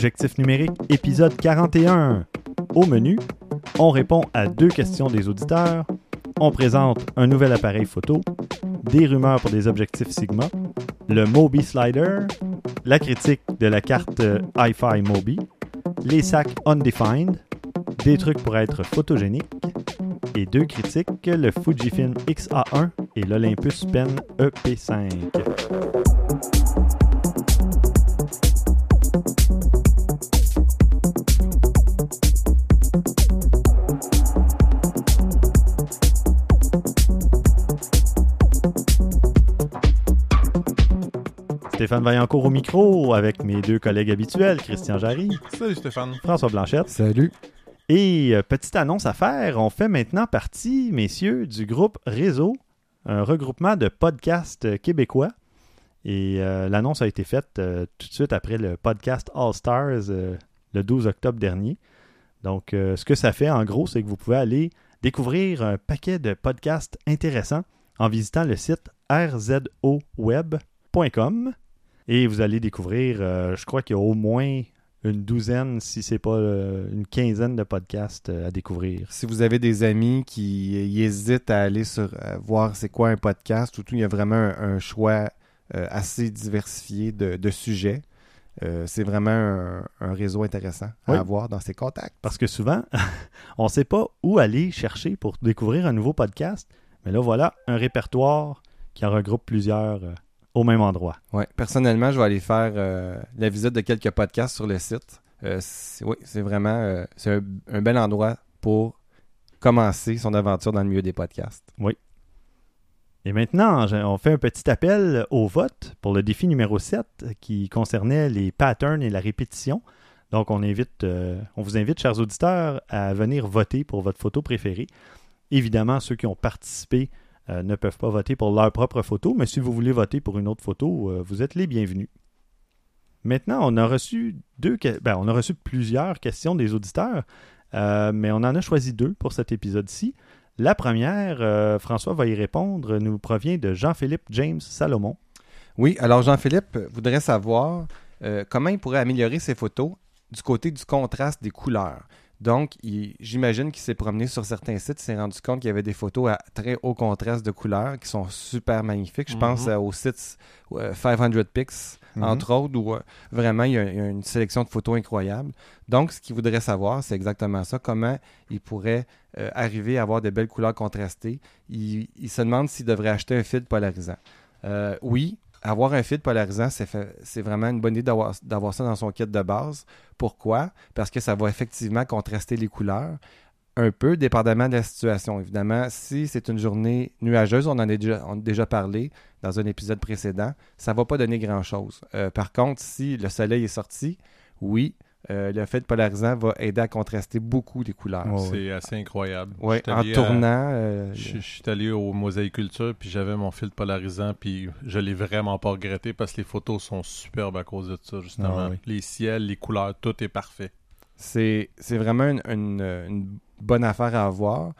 Objectif numérique, épisode 41. Au menu, on répond à deux questions des auditeurs, on présente un nouvel appareil photo, des rumeurs pour des objectifs Sigma, le Mobi Slider, la critique de la carte Hi-Fi Mobi, les sacs Undefined, des trucs pour être photogénique, et deux critiques, le Fujifilm X-A1 et l'Olympus Pen EP5. Stéphane Vaillancourt au micro avec mes deux collègues habituels, Christian Jarry. Salut Stéphane. François Blanchette. Salut. Et euh, petite annonce à faire, on fait maintenant partie, messieurs, du groupe Réseau, un regroupement de podcasts québécois. Et euh, l'annonce a été faite euh, tout de suite après le podcast All Stars le 12 octobre dernier. Donc, ce que ça fait, en gros, c'est que vous pouvez aller découvrir un paquet de podcasts intéressants en visitant le site rzoweb.com. Et vous allez découvrir, euh, je crois qu'il y a au moins une douzaine, si c'est pas euh, une quinzaine de podcasts euh, à découvrir. Si vous avez des amis qui hésitent à aller sur voir c'est quoi un podcast, tout, il y a vraiment un, choix assez diversifié de, sujets. c'est vraiment un, réseau intéressant à avoir dans ses contacts. Parce que souvent, on ne sait pas où aller chercher pour découvrir un nouveau podcast. Mais là, voilà un répertoire qui en regroupe plusieurs au même endroit. Oui, personnellement, je vais aller faire euh, la visite de quelques podcasts sur le site. Euh, oui, c'est vraiment euh, c'est un, bel endroit pour commencer son aventure dans le milieu des podcasts. Oui. Et maintenant, on fait un petit appel au vote pour le défi numéro 7 qui concernait les patterns et la répétition. Donc, on, invite, on vous invite, chers auditeurs, à venir voter pour votre photo préférée. Évidemment, ceux qui ont participé euh, ne peuvent pas voter pour leur propre photo, mais si vous voulez voter pour une autre photo, euh, vous êtes les bienvenus. Maintenant, on a reçu deux, ben, on a reçu plusieurs questions des auditeurs, euh, mais on en a choisi deux pour cet épisode-ci. La première, François va y répondre, nous provient de Jean-Philippe James Salomon. Oui, alors Jean-Philippe voudrait savoir comment il pourrait améliorer ses photos du côté du contraste des couleurs. Donc, j'imagine qu'il s'est promené sur certains sites, il s'est rendu compte qu'il y avait des photos à très haut contraste de couleurs qui sont super magnifiques. Je pense mhm. au site 500 Pics, mhm. entre autres, où euh, vraiment il y, a, une sélection de photos incroyable. Donc, ce qu'il voudrait savoir, c'est exactement ça, comment il pourrait euh, arriver à avoir de belles couleurs contrastées. Il, se demande s'il devrait acheter un fil polarisant. Euh, oui, avoir un fil polarisant, c'est vraiment une bonne idée d'avoir ça dans son kit de base. Pourquoi? Parce que ça va effectivement contraster les couleurs un peu, dépendamment de la situation. Évidemment, si c'est une journée nuageuse, on en a déjà, parlé dans un épisode précédent, ça ne va pas donner grand-chose. Euh, par contre, si le soleil est sorti, oui, euh, le fait polarisant va aider à contraster beaucoup les couleurs. c'est assez incroyable. Ouais, en tournant. Euh, je, suis allé au Mosaïculture, puis j'avais mon fil polarisant, puis je l'ai vraiment pas regretté parce que les photos sont superbes à cause de ça, justement. Ah les ciels, les couleurs, tout est parfait. C'est vraiment une, bonne affaire à avoir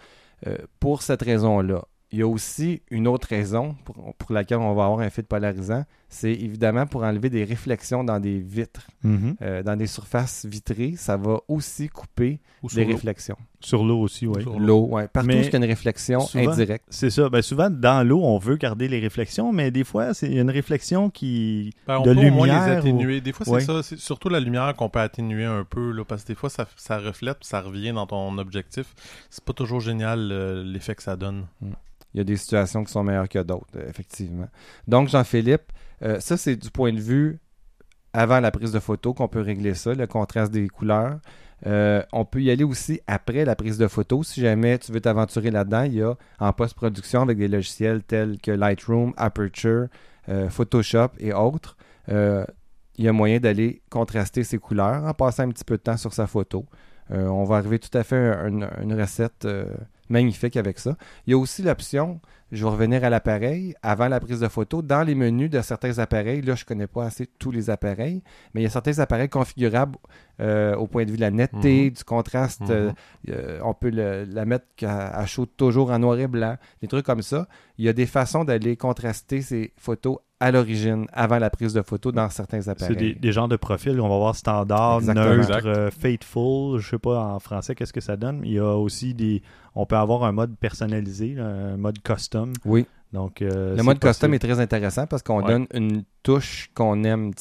euh, pour cette raison-là. Il y a aussi une autre raison pour, laquelle on va avoir un fil polarisant, c'est évidemment pour enlever des réflexions dans des vitres. Mhm. Euh, dans des surfaces vitrées, ça va aussi couper des réflexions. Sur l'eau aussi, oui. L'eau, oui. Partout où il y a une réflexion indirecte. C'est ça. Ben, souvent, dans l'eau, on veut garder les réflexions, mais des fois, c'est une réflexion qui. Ben, on de peut lumière. les atténuer. Des fois, c'est ça. C'est surtout la lumière qu'on peut atténuer un peu, là, parce que des fois, ça, ça reflète, ça revient dans ton objectif. C'est pas toujours génial euh, l'effet que ça donne. Mm. Il y a des situations qui sont meilleures que d'autres, effectivement. Donc, Jean-Philippe, euh, ça, c'est du point de vue avant la prise de photo qu'on peut régler ça, le contraste des couleurs. Euh, on peut y aller aussi après la prise de photo. Si jamais tu veux t'aventurer là-dedans, il y a en post-production avec des logiciels tels que Lightroom, Aperture, Photoshop et autres. il y a moyen d'aller contraster ces couleurs en passant un petit peu de temps sur sa photo. on va arriver tout à fait à une recette magnifique avec ça. Il y a aussi l'option je vais revenir à l'appareil avant la prise de photo. Dans les menus de certains appareils, là, je ne connais pas assez tous les appareils, mais il y a certains appareils configurables euh, au point de vue de la netteté, mhm. du contraste. Mhm. Euh, euh, on peut la mettre à, chaud toujours en noir et blanc, des trucs comme ça. Il y a des façons d'aller contraster ces photos à l'origine, avant la prise de photo dans certains appareils. C'est des, genres de profils, on va voir standard, neutre, faithful, je sais pas en français qu'est-ce que ça donne. Il y a aussi des, on peut avoir un mode personnalisé, un mode custom. Oui. Donc, euh, le mode custom est très intéressant parce qu'on donne une touche qu'on aime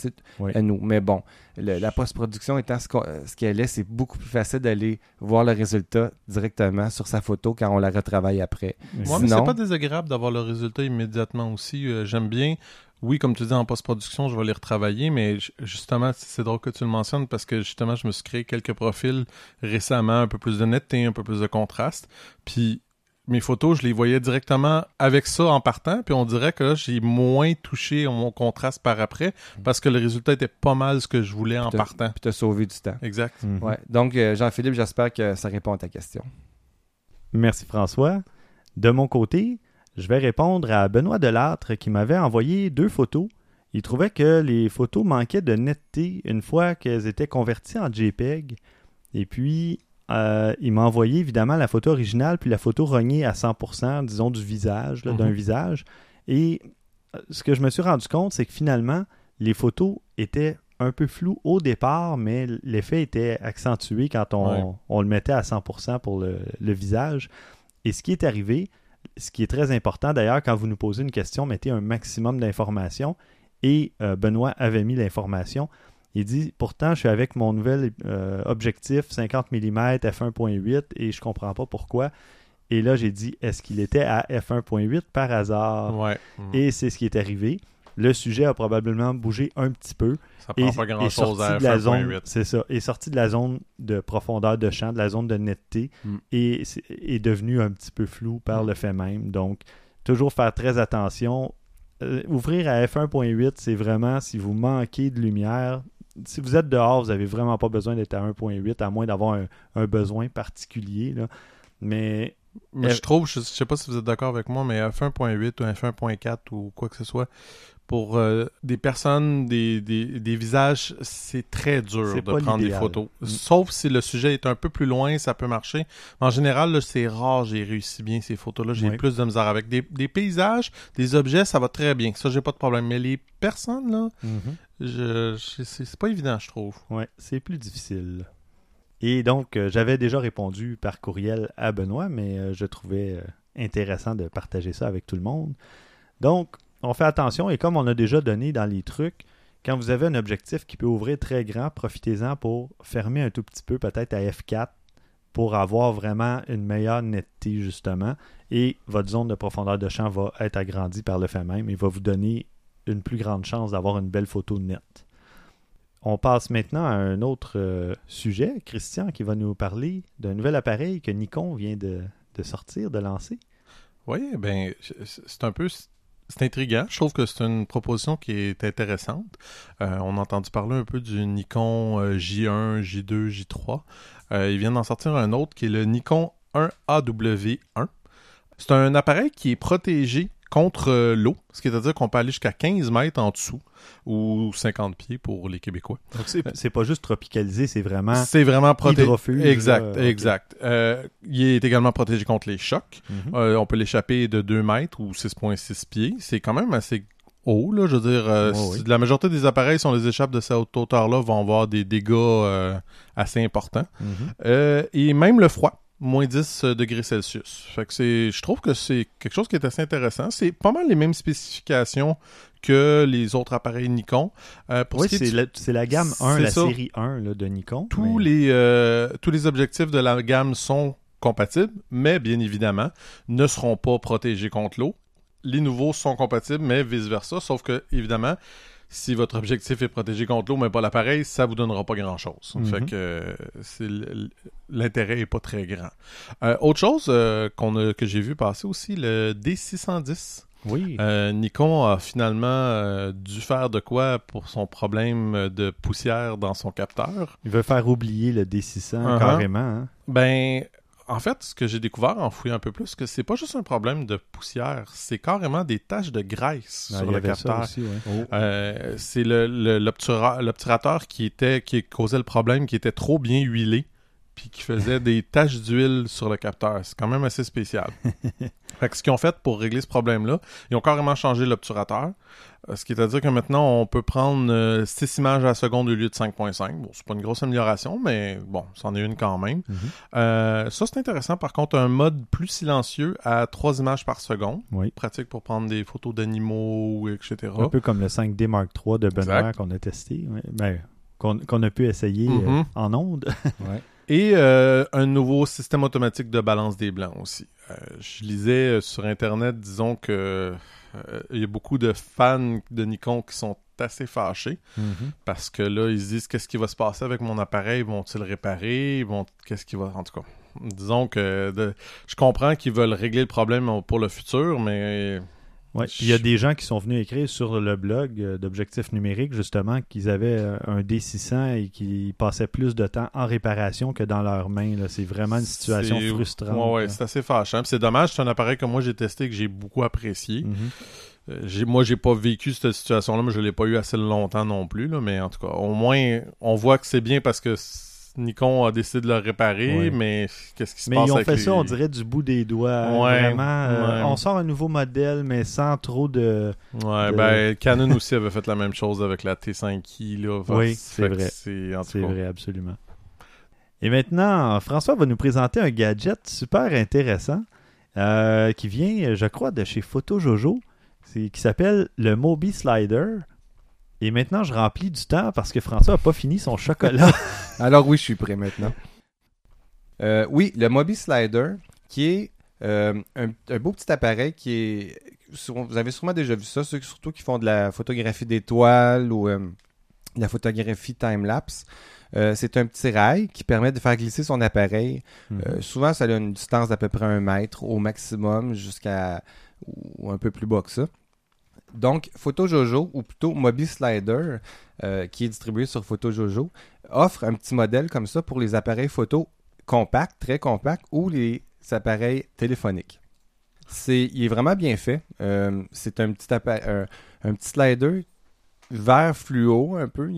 à nous. Mais bon, la post-production étant ce qu'elle est, c'est beaucoup plus facile d'aller voir le résultat directement sur sa photo quand on la retravaille après. Moi, mais c'est pas désagréable d'avoir le résultat immédiatement aussi. Euh, j'aime bien oui, comme tu dis, en post-production, je vais les retravailler, mais justement, c'est drôle que tu le mentionnes parce que justement, je me suis créé quelques profils récemment, un peu plus de netteté, un peu plus de contraste. Puis mes photos, je les voyais directement avec ça en partant, puis on dirait que j'ai moins touché mon contraste par après parce que le résultat était pas mal ce que je voulais en partant. Puis t'as sauvé du temps. Exact. Mhm. ouais. Donc, euh, Jean-Philippe, j'espère que ça répond à ta question. Merci François. De mon côté, je vais répondre à Benoît Delattre qui m'avait envoyé deux photos. Il trouvait que les photos manquaient de netteté une fois qu'elles étaient converties en JPEG. Et puis, euh, il m'a envoyé évidemment la photo originale puis la photo rognée à 100%, disons, du visage, d'un mhm. visage. Et euh, ce que je me suis rendu compte, c'est que finalement, les photos étaient un peu floues au départ, mais l'effet était accentué quand on, le mettait à 100% pour le, visage. Et ce qui est arrivé, ce qui est très important d'ailleurs, quand vous nous posez une question, mettez un maximum d'informations. Et euh, Benoît avait mis l'information. Il dit Pourtant, je suis avec mon nouvel euh, objectif 50 mm f1.8 et je comprends pas pourquoi. Et là, j'ai dit Est-ce qu'il était à f1.8 par hasard? Ouais. Et c'est ce qui est arrivé. Le sujet a probablement bougé un petit peu. Ça prend pas grand chose à f1.8. C'est ça. Est sorti de la zone de profondeur de champ, de la zone de netteté mm. et est, devenu un petit peu flou par mm. le fait même. Donc, toujours faire très attention. Euh, ouvrir à f1.8, c'est vraiment si vous manquez de lumière, si vous êtes dehors, vous n'avez vraiment pas besoin d'être à 1.8, à moins d'avoir un, besoin particulier. Mais, je trouve, je, ne sais pas si vous êtes d'accord avec moi, mais F1.8 ou F1.4 ou quoi que ce soit, pour euh, des personnes, des, visages, c'est très dur de prendre des photos. Mm. Sauf si le sujet est un peu plus loin, ça peut marcher. En général, c'est rare, j'ai réussi bien ces photos-là. J'ai plus de misère avec. Des, paysages, des objets, ça va très bien. Ça, j'ai pas de problème. Mais les personnes, là, c'est pas évident, je trouve. Ouais, c'est plus difficile. Et donc, euh, j'avais déjà répondu par courriel à Benoît, mais euh, je trouvais intéressant de partager ça avec tout le monde. Donc, on fait attention et comme on a déjà donné dans les trucs, quand vous avez un objectif qui peut ouvrir très grand, profitez-en pour fermer un tout petit peu, peut-être à F4, pour avoir vraiment une meilleure netteté justement. Et votre zone de profondeur de champ va être agrandie par le fait même et va vous donner une plus grande chance d'avoir une belle photo nette. On passe maintenant à un autre euh, sujet, Christian, qui va nous parler d'un nouvel appareil que Nikon vient de, sortir, de lancer. Oui, ben c'est un peu c'est intriguant. Je trouve que c'est une proposition qui est intéressante. Euh, on a entendu parler un peu du Nikon J1, J2, J3. Euh, ils viennent d'en sortir un autre qui est le Nikon 1AW1. C'est un appareil qui est protégé contre euh, l'eau, ce qui à dire qu'on peut aller jusqu'à 15 mètres en dessous ou 50 pieds pour les Québécois. Donc c'est pas juste tropicalisé, c'est vraiment c'est vraiment protégé. Exact, exact. Euh, il est également protégé contre les chocs. Mhm. Euh, on peut l'échapper de 2 mètres ou 6,6 pieds. C'est quand même assez haut, là. Je veux dire, la majorité des appareils, si on les échappe de cette hauteur-là, vont avoir des dégâts assez importants. Mhm. et même le froid moins 10 euh, degrés Celsius. Fait que c'est, je trouve que c'est quelque chose qui est assez intéressant. C'est pas mal les mêmes spécifications que les autres appareils Nikon. Euh, oui, c'est la, gamme 1, la série 1 de Nikon. Tous, les, euh, tous les objectifs de la gamme sont compatibles, mais bien évidemment, ne seront pas protégés contre l'eau. Les nouveaux sont compatibles, mais vice-versa, sauf que, évidemment, si votre objectif est protégé contre l'eau, mais pas l'appareil, ça vous donnera pas grand-chose. Mhm. Fait que l'intérêt est pas très grand. Euh, autre chose euh, qu'on que j'ai vu passer aussi, le D610. Oui. Euh, Nikon a finalement dû faire de quoi pour son problème de poussière dans son capteur. Il veut faire oublier le D600 uh-huh. carrément. Hein? Ben, en fait, ce que j'ai découvert en fouillant un peu plus, que c'est pas juste un problème de poussière, c'est carrément des taches de graisse ah, sur le capteur. Oh. Euh, c'est l'obturateur qui était qui causait le problème, qui était trop bien huilé puis qui faisait des taches d'huile sur le capteur. C'est quand même assez spécial. fait que ce qu'ils ont fait pour régler ce problème-là, ils ont carrément changé l'obturateur. Euh, ce qui est à dire que maintenant, on peut prendre 6 euh, images à la seconde au lieu de 5.5. Bon, c'est pas une grosse amélioration, mais bon, c'en est une quand même. Mhm. Euh, ça, c'est intéressant. Par contre, un mode plus silencieux à 3 images par seconde. Pratique pour prendre des photos d'animaux, etc. Un peu comme le 5D Mark III de Benoît qu'on a testé. Ben, qu'on a pu essayer mhm. en ondes. Et euh, un nouveau système automatique de balance des blancs aussi. Euh, je lisais euh, sur Internet, disons que il y a beaucoup de fans de Nikon qui sont assez fâchés mm-hmm. parce que là, ils se disent qu'est-ce qui va se passer avec mon appareil? Vont-ils réparer? Vont Qu'est-ce qui va. En tout cas, disons que je comprends qu'ils veulent régler le problème pour le futur, mais Ouais. Il y a des gens qui sont venus écrire sur le blog euh, d'objectifs numériques justement qu'ils avaient euh, un D600 et qu'ils passaient plus de temps en réparation que dans leurs mains. C'est vraiment une situation frustrante. Ouais, c'est assez fâchant. C'est dommage, c'est un appareil que moi j'ai testé et que j'ai beaucoup apprécié. Mm -hmm. moi, j'ai pas vécu cette situation-là, mais je l'ai pas eu assez longtemps non plus. mais en tout cas, au moins, on voit que c'est bien parce que Nikon a décidé de le réparer, mais qu'est-ce qui se passe Mais ils ont fait ça, on dirait, du bout des doigts. vraiment. Euh, on sort un nouveau modèle, mais sans trop de. Ouais, ben Canon aussi avait fait la même chose avec la T5i. Là. oui, c'est vrai. C'est vrai, absolument. Et maintenant, François va nous présenter un gadget super intéressant euh, qui vient, je crois, de chez PhotoJojo, qui s'appelle le Mobi Slider. Et maintenant, je remplis du temps parce que François n'a pas fini son chocolat. Alors oui, je suis prêt maintenant. Euh, oui, le Mobi Slider, qui est euh, un, beau petit appareil qui est... Vous avez sûrement déjà vu ça, ceux surtout qui font de la photographie d'étoiles ou euh, de la photographie time-lapse. c'est un petit rail qui permet de faire glisser son appareil. Mhm. souvent, ça a une distance d'à peu près un mètre au maximum jusqu'à ou un peu plus bas que ça. Donc, PhotoJojo, ou plutôt Mobi Slider, euh, qui est distribué sur PhotoJojo, offre un petit modèle comme ça pour les appareils photo compacts, très compacts, ou les appareils téléphoniques. C'est, il est vraiment bien fait. Euh, c'est un petit, un, un slider vert fluo un peu.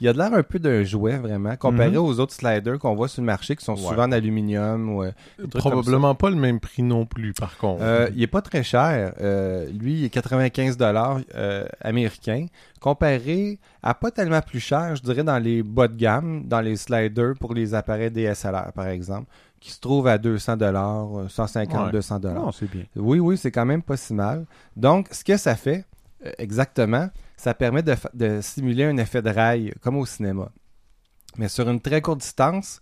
Il a de l'air un peu d'un jouet, vraiment, comparé mhm. aux autres sliders qu'on voit sur le marché qui sont souvent en aluminium. Ou, euh, Probablement pas le même prix non plus, par contre. Euh, il est pas très cher. Euh, lui, il est 95 dollars américains, comparé à pas tellement plus cher, je dirais, dans les bas de gamme, dans les sliders pour les appareils DSLR, par exemple qui se trouvent à 200 dollars, 150, 200 dollars. c'est bien. Oui, oui, c'est quand même pas si mal. Donc, ce que ça fait, exactement, ça permet de, simuler un effet de rail, comme au cinéma. Mais sur une très courte distance,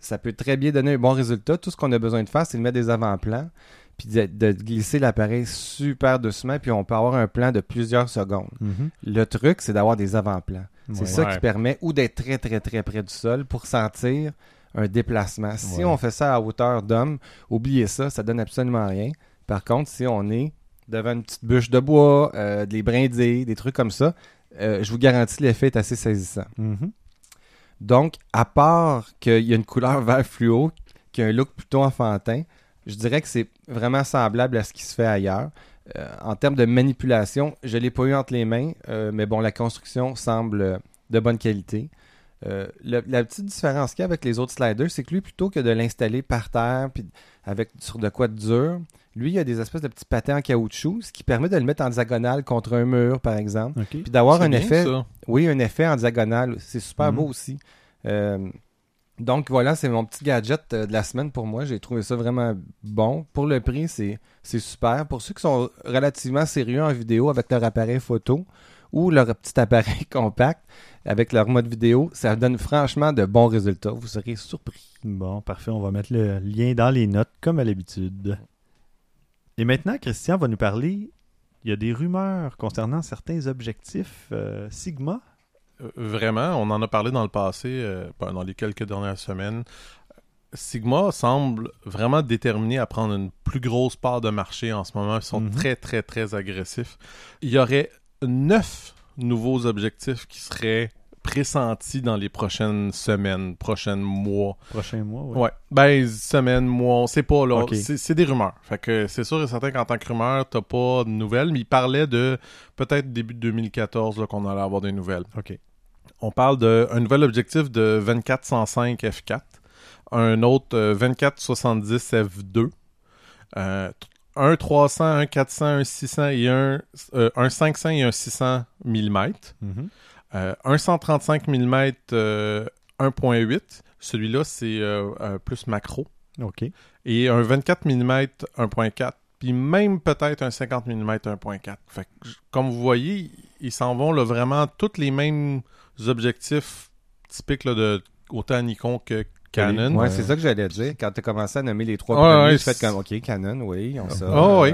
ça peut très bien donner un bon résultat. Tout ce qu'on a besoin de faire, c'est de mettre des avant-plans, puis de, glisser l'appareil super doucement, puis on peut avoir un plan de plusieurs secondes. Mm-hmm. Le truc, c'est d'avoir des avant-plans. C'est ça qui permet ou d'être très, très, très près du sol pour sentir un déplacement. Si on fait ça à hauteur d'homme, oubliez ça, ça donne absolument rien. Par contre, si on est devant une petite bûche de bois, euh, des brindilles, des trucs comme ça, euh, je vous garantis l'effet est assez saisissant. Mm-hmm. Donc, à part qu'il y a une couleur vert fluo, qui a un look plutôt enfantin, je dirais que c'est vraiment semblable à ce qui se fait ailleurs. Euh, en termes de manipulation, je ne l'ai pas eu entre les mains, mais bon, la construction semble de bonne qualité. la petite différence qu'il y a avec les autres sliders, c'est que lui, plutôt que de l'installer par terre, puis avec sur de quoi de dur, lui, il a des espèces de petits patins en caoutchouc, ce qui permet de le mettre en diagonale contre un mur, par exemple. Puis d'avoir un effet. Oui, un effet en diagonale. C'est super mhm. beau aussi. Euh, donc voilà, c'est mon petit gadget euh, de la semaine pour moi. J'ai trouvé ça vraiment bon. Pour le prix, c'est super. Pour ceux qui sont relativement sérieux en vidéo avec leur appareil photo ou leur petit appareil compact avec leur mode vidéo, ça donne franchement de bons résultats. Vous serez surpris. Bon, parfait. On va mettre le lien dans les notes comme à l'habitude. Et maintenant, Christian va nous parler. Il y a des rumeurs concernant certains objectifs euh, Sigma. Euh, vraiment, on en a parlé dans le passé, euh, dans les quelques dernières semaines. Sigma semble vraiment déterminé à prendre une plus grosse part de marché en ce moment. Ils sont mhm. très, très, très agressifs. Il y aurait neuf nouveaux objectifs qui seraient pressenti dans les prochaines semaines, prochains mois. Prochains mois, oui. Ouais. Ben, semaines, mois, on sait pas, là. C'est des rumeurs. Fait que c'est sûr et certain qu'en tant que rumeur, t'as pas de nouvelles, mais il parlait de peut-être début de 2014 qu'on allait avoir des nouvelles. OK. On parle d'un nouvel objectif de 2405 f4, un autre 2470 f2, euh, un 300, un 400, un 600 et un, euh, un 500 et un 600 mm. Un 135 mm 1.8. Celui-là, c'est euh, plus macro. OK. Et un 24 mm 1.4. Puis même peut-être un 50 mm 1.4. Fait comme vous voyez, ils s'en vont là, vraiment tous les mêmes objectifs typiques de autant Nikon que Canon. Ouais, c'est ça que j'allais dire. Quand tu as commencé à nommer les trois premiers, tu fais comme OK, Canon, oui, on ça. Oh, oui.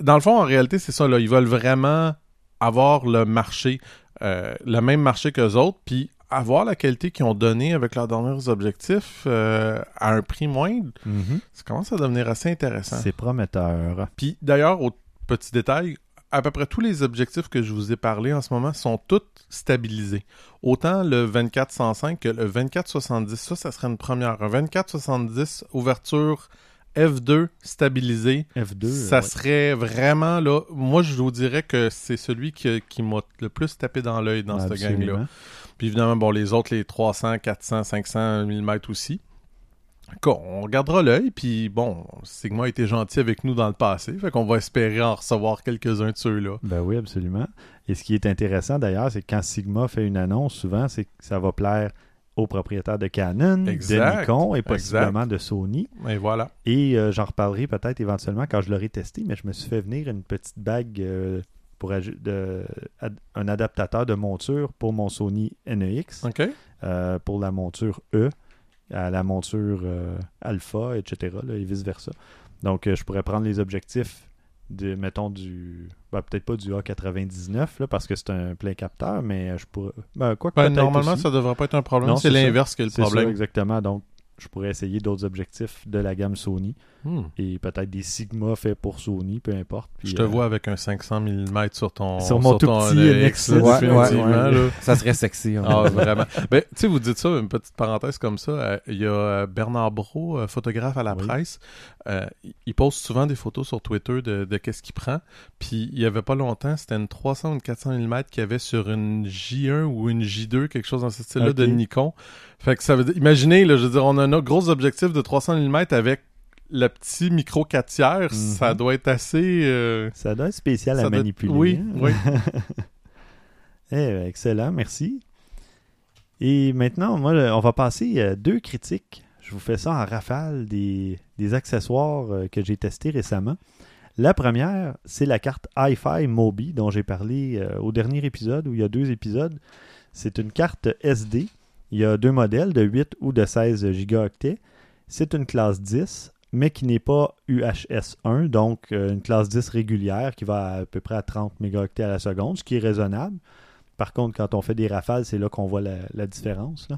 Dans le fond, en réalité, c'est ça. Là. Ils veulent vraiment avoir le marché, euh, le même marché que les autres, puis avoir la qualité qu'ils ont donnée avec leurs derniers objectifs euh, à un prix moindre, mm-hmm. ça commence à devenir assez intéressant. C'est prometteur. Puis d'ailleurs, au petit détail, à peu près tous les objectifs que je vous ai parlé en ce moment sont tous stabilisés. Autant le 24-105 que le 24-70, ça, ça serait une première. Un 24-70, ouverture F2 stabilisé. F2. Ça serait vraiment là. Moi, je vous dirais que c'est celui qui, qui m'a le plus tapé dans l'œil dans cette gang-là. Puis évidemment, bon, les autres, les 300, 400, 500 mm aussi on regardera l'œil, puis bon, Sigma a été gentil avec nous dans le passé, fait qu'on va espérer en recevoir quelques-uns de ceux-là. Ben oui, absolument. Et ce qui est intéressant d'ailleurs, c'est que quand Sigma fait une annonce, souvent, c'est que ça va plaire aux propriétaires de Canon, de Nikon et possiblement de Sony. Et voilà. Et euh, j'en reparlerai peut-être éventuellement quand je l'aurai testé, mais je me suis fait venir une petite bague euh, pour de, un adaptateur de monture pour mon Sony NEX. Euh, pour la monture E à la monture alpha, etc. et vice-versa. Donc, je pourrais prendre les objectifs de, mettons, du. Ben, peut-être pas du A99, parce que c'est un plein capteur, mais je pourrais. Ben, quoi que ben, normalement, ça devrait pas être un problème. C'est l'inverse qui est le problème. Ça, exactement. Donc, je pourrais essayer d'autres objectifs de la gamme Sony. Hmm. Et peut-être des Sigma faits pour Sony, peu importe. je te euh, vois avec un 500 mm sur ton Sur mon tout petit NX. Ça serait sexy. Hein. Ah, vraiment. Ben, tu sais, vous dites ça, une petite parenthèse comme ça. Euh, il y a euh, Bernard Brault, photographe à la presse. il poste souvent des photos sur Twitter de, qu'est-ce qu'il prend. Puis il y avait pas longtemps, c'était une 300 ou une 400 mm qu'il y avait sur une J1 ou une J2, quelque chose dans ce style-là de Nikon. Fait que ça veut dire, imaginez, là, je veux dire, on a un gros objectif de 300 mm avec le petit micro 4 tiers, ça mhm. doit être assez. Euh, ça doit être spécial à manipuler. Oui, hein? oui. eh, excellent, merci. Et maintenant, moi, on va passer à deux critiques. Je vous fais ça en rafale des, accessoires euh, que j'ai testés récemment. La première, c'est la carte Hi-Fi Mobi dont j'ai parlé euh, au dernier épisode, où il y a deux épisodes. C'est une carte SD. Il y a deux modèles, de 8 ou de 16 gigaoctets. C'est une classe 10 mais qui n'est pas UHS-1, donc euh, une classe 10 régulière qui va à, peu près à 30 mégaoctets à la seconde, ce qui est raisonnable. Par contre, quand on fait des rafales, c'est là qu'on voit la, différence.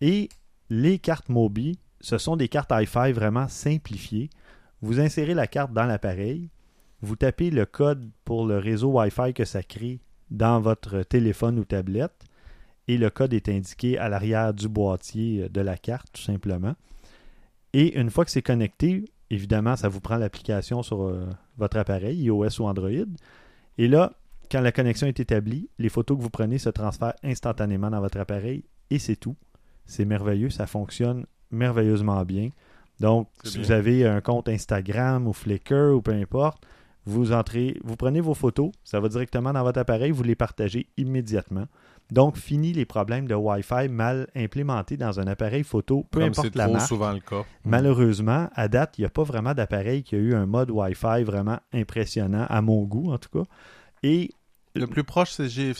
Et les cartes Mobi, ce sont des cartes Hi-Fi vraiment simplifiées. Vous insérez la carte dans l'appareil, vous tapez le code pour le réseau Wi-Fi que ça crée dans votre téléphone ou tablette, et le code est indiqué à l'arrière du boîtier de la carte, tout simplement. Et une fois que c'est connecté, évidemment, ça vous prend l'application sur euh, votre appareil, iOS ou Android. Et là, quand la connexion est établie, les photos que vous prenez se transfèrent instantanément dans votre appareil et c'est tout. C'est merveilleux, ça fonctionne merveilleusement bien. Donc, si vous avez un compte Instagram ou Flickr ou peu importe, vous entrez, vous prenez vos photos, ça va directement dans votre appareil, vous les partagez immédiatement. Donc, fini les problèmes de Wi-Fi mal implémentés dans un appareil photo, peu importe la marque. souvent le cas. Malheureusement, à date, il n'y a pas vraiment d'appareil qui a eu un mode Wi-Fi vraiment impressionnant, à mon goût en tout cas. Et le plus proche, c'est GF,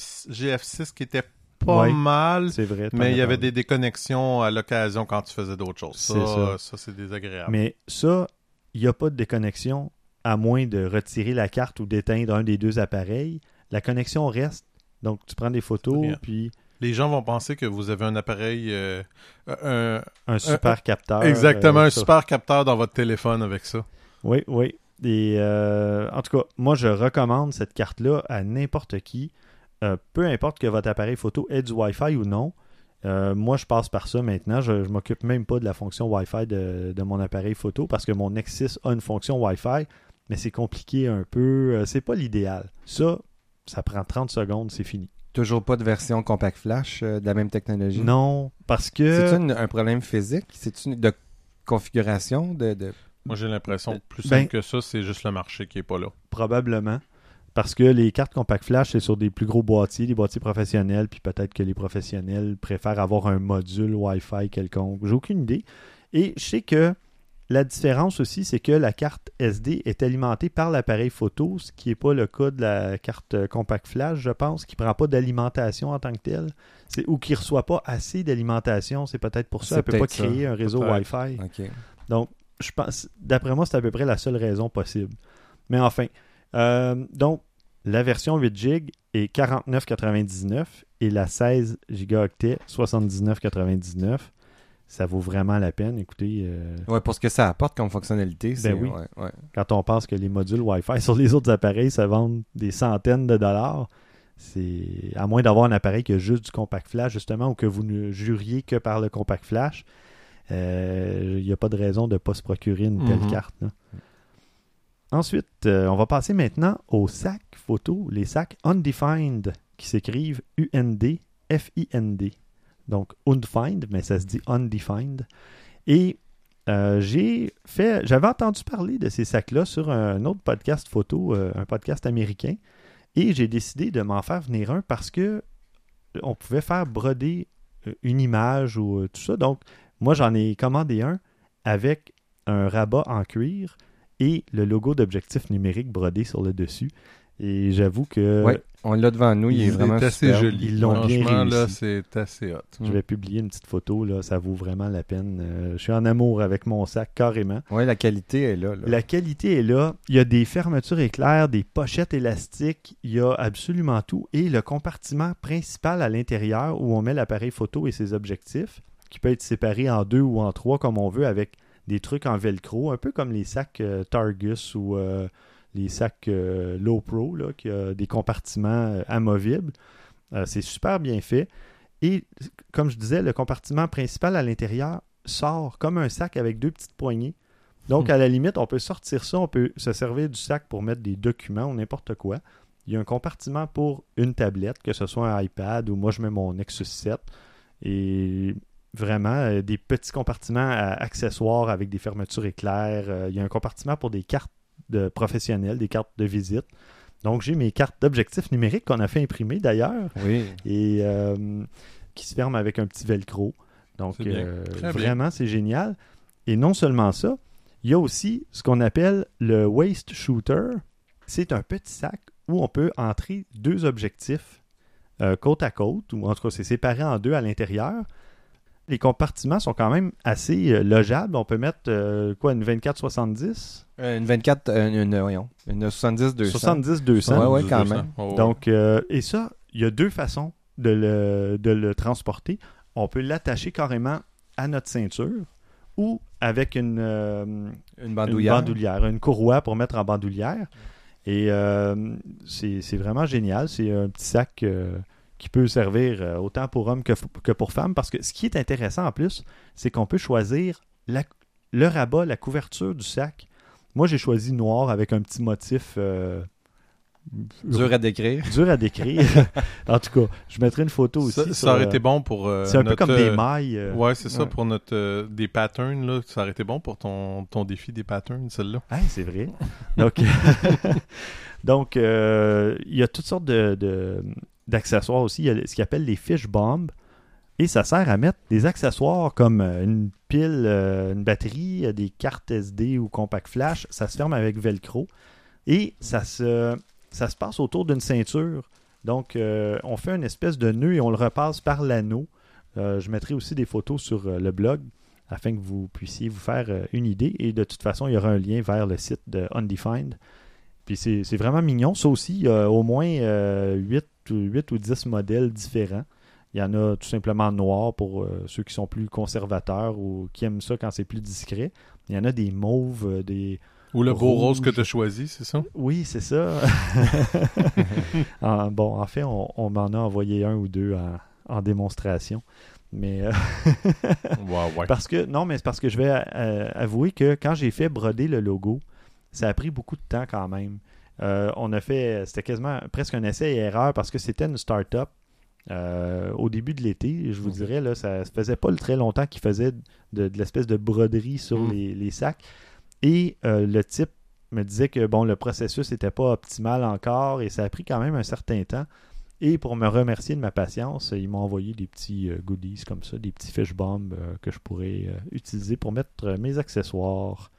6 qui était pas mal. C'est vrai. Mais il y avait des déconnexions à l'occasion quand tu faisais d'autres choses. Ça, ça, c'est désagréable. Mais ça, il n'y a pas de déconnexion à moins de retirer la carte ou d'éteindre un des deux appareils. La connexion reste donc, tu prends des photos, puis... Les gens vont penser que vous avez un appareil... Euh, un, super capteur. Exactement, euh, un super capteur dans votre téléphone avec ça. Oui, oui. Et euh, en tout cas, moi, je recommande cette carte-là à n'importe qui. peu importe que votre appareil photo ait du Wi-Fi ou non, moi, je passe par ça maintenant. Je ne m'occupe même pas de la fonction Wi-Fi de, de, mon appareil photo parce que mon Nexus a une fonction Wi-Fi, mais c'est compliqué un peu. c'est pas l'idéal. Ça, ça prend 30 secondes, c'est fini. Toujours pas de version compact flash de la même technologie? Non, parce que... C'est un problème physique? C'est de configuration? de... Moi, j'ai l'impression plus ben, simple que ça, c'est juste le marché qui est pas là. Probablement. Parce que les cartes Compact Flash, c'est sur des plus gros boîtiers, des boîtiers professionnels, puis peut-être que les professionnels préfèrent avoir un module Wi-Fi quelconque. J'ai aucune idée. Et je sais que la différence aussi, c'est que la carte SD est alimentée par l'appareil photo, ce qui n'est pas le cas de la carte Compact Flash, je pense, qui ne prend pas d'alimentation en tant que telle, ou qui ne reçoit pas assez d'alimentation. C'est peut-être pour ça qu'elle ne peut pas créer un réseau Wi-Fi. Donc, je pense, d'après moi, c'est à peu près la seule raison possible. Mais enfin, euh, donc, la version 8 GB est 49,99 et la 16 gigaoctets 79,99. Ça vaut vraiment la peine. Écoutez. Euh, ouais, pour ce que ça apporte comme fonctionnalité. Ben oui. Quand on pense que les modules Wi-Fi sur les autres appareils, ça vend des centaines de dollars. C'est à moins d'avoir un appareil qui a juste du compact flash, justement, ou que vous ne juriez que par le compact flash. Il euh, n'y a pas de raison de ne pas se procurer une telle mhm. carte. Ensuite, euh, on va passer maintenant aux sacs photo, les sacs Undefined, qui s'écrivent U-N-D, F-I-N-D. Donc Undefined, mais ça se dit Undefined. Et euh, j'ai fait, j'avais entendu parler de ces sacs-là sur un autre podcast photo, un podcast américain, et j'ai décidé de m'en faire venir un parce que on pouvait faire broder une image ou tout ça. Donc, moi, j'en ai commandé un avec un rabat en cuir et le logo d'objectif numérique brodé sur le dessus. Et j'avoue que. Oui, on l'a devant nous, il, est vraiment assez joli. Ils l'ont bien là, c'est assez hot. Je vais publier une petite photo, là, ça vaut vraiment la peine. Euh, je suis en amour avec mon sac, carrément. Oui, la qualité est là, La qualité est là. Il y a des fermetures éclairs, des pochettes élastiques, il y a absolument tout. Et le compartiment principal à l'intérieur où on met l'appareil photo et ses objectifs, qui peut être séparé en deux ou en trois comme on veut avec des trucs en velcro, un peu comme les sacs euh, Targus ou euh, les sacs euh, Low Pro, là, qui a des compartiments amovibles. c'est super bien fait. Et comme je disais, le compartiment principal à l'intérieur sort comme un sac avec deux petites poignées. Donc, hmm. à la limite, on peut sortir ça, on peut se servir du sac pour mettre des documents ou n'importe quoi. Il y a un compartiment pour une tablette, que ce soit un iPad ou moi je mets mon Nexus 7. Et vraiment euh, des petits compartiments accessoires avec des fermetures éclairs. Euh, il y a un compartiment pour des cartes de professionnels, des cartes de visite. Donc, j'ai mes cartes d'objectifs numériques qu'on a fait imprimer d'ailleurs. Oui. Et euh, qui se ferment avec un petit velcro. Donc, vraiment, c'est génial. Et non seulement ça, il y a aussi ce qu'on appelle le waste shooter. C'est un petit sac où on peut entrer deux objectifs côte à côte, ou en tout cas, c'est séparé en deux à l'intérieur les compartiments sont quand même assez euh, logeables. On peut mettre euh, quoi, une 24-70 euh, Une 24, une, voyons, une 70-200. 70-200. Oui, ouais, quand même. Donc, et ça, il y a deux façons de le, de le transporter. On peut l'attacher carrément à notre ceinture ou avec une, une, bandoulière. une, bandoulière. une courroie pour mettre en bandoulière. Et c'est vraiment génial. C'est un petit sac qui peut servir euh, autant pour hommes que, pour femmes. Parce que ce qui est intéressant en plus, c'est qu'on peut choisir le rabat, la couverture du sac. Moi, j'ai choisi noir avec un petit motif. Euh, dur à décrire. Dur à décrire. en tout cas, je mettrai une photo aussi. Ça, aurait été bon pour. Euh, c'est un peu comme des mailles. ouais, c'est ça, pour notre. des patterns, là. Ça aurait été bon pour ton, ton défi des patterns, celle-là. Ah, c'est vrai. Donc, donc il y a toutes sortes de d'accessoires aussi. Il y a ce qu'ils appelle les fish bombs. Et ça sert à mettre des accessoires comme euh, une pile, euh, une batterie, euh, des cartes SD ou compact flash. Ça se ferme avec Velcro. Et ça se, ça se passe autour d'une ceinture. Donc, on fait une espèce de nœud et on le repasse par l'anneau. je mettrai aussi des photos sur le blog afin que vous puissiez vous faire une idée. Et de toute façon, il y aura un lien vers le site de Undefined. Puis c'est vraiment mignon. Ça aussi, il y a au moins 8 8 ou 10 modèles différents. Il y en a tout simplement noir pour euh, ceux qui sont plus conservateurs ou qui aiment ça quand c'est plus discret. Il y en a des mauves, euh, des Ou le beau rose que tu as choisi, c'est ça? Oui, c'est ça. Ah, bon, en fait, on, m'en a envoyé un ou deux en, démonstration. Mais euh, parce que non, mais c'est parce que je vais euh, avouer que quand j'ai fait broder le logo, ça a pris beaucoup de temps quand même. Euh, on a fait, c'était quasiment presque un essai et erreur parce que c'était une start-up au début de l'été. Je vous dirais, là, ça ne faisait pas très longtemps qu'ils faisaient de, l'espèce de broderie sur mm. les, sacs. Et le type me disait que bon, le processus n'était pas optimal encore et ça a pris quand même un certain temps. Et pour me remercier de ma patience, ils m'ont envoyé des petits euh, goodies comme ça, des petits fish bombs euh, que je pourrais euh, utiliser pour mettre mes accessoires.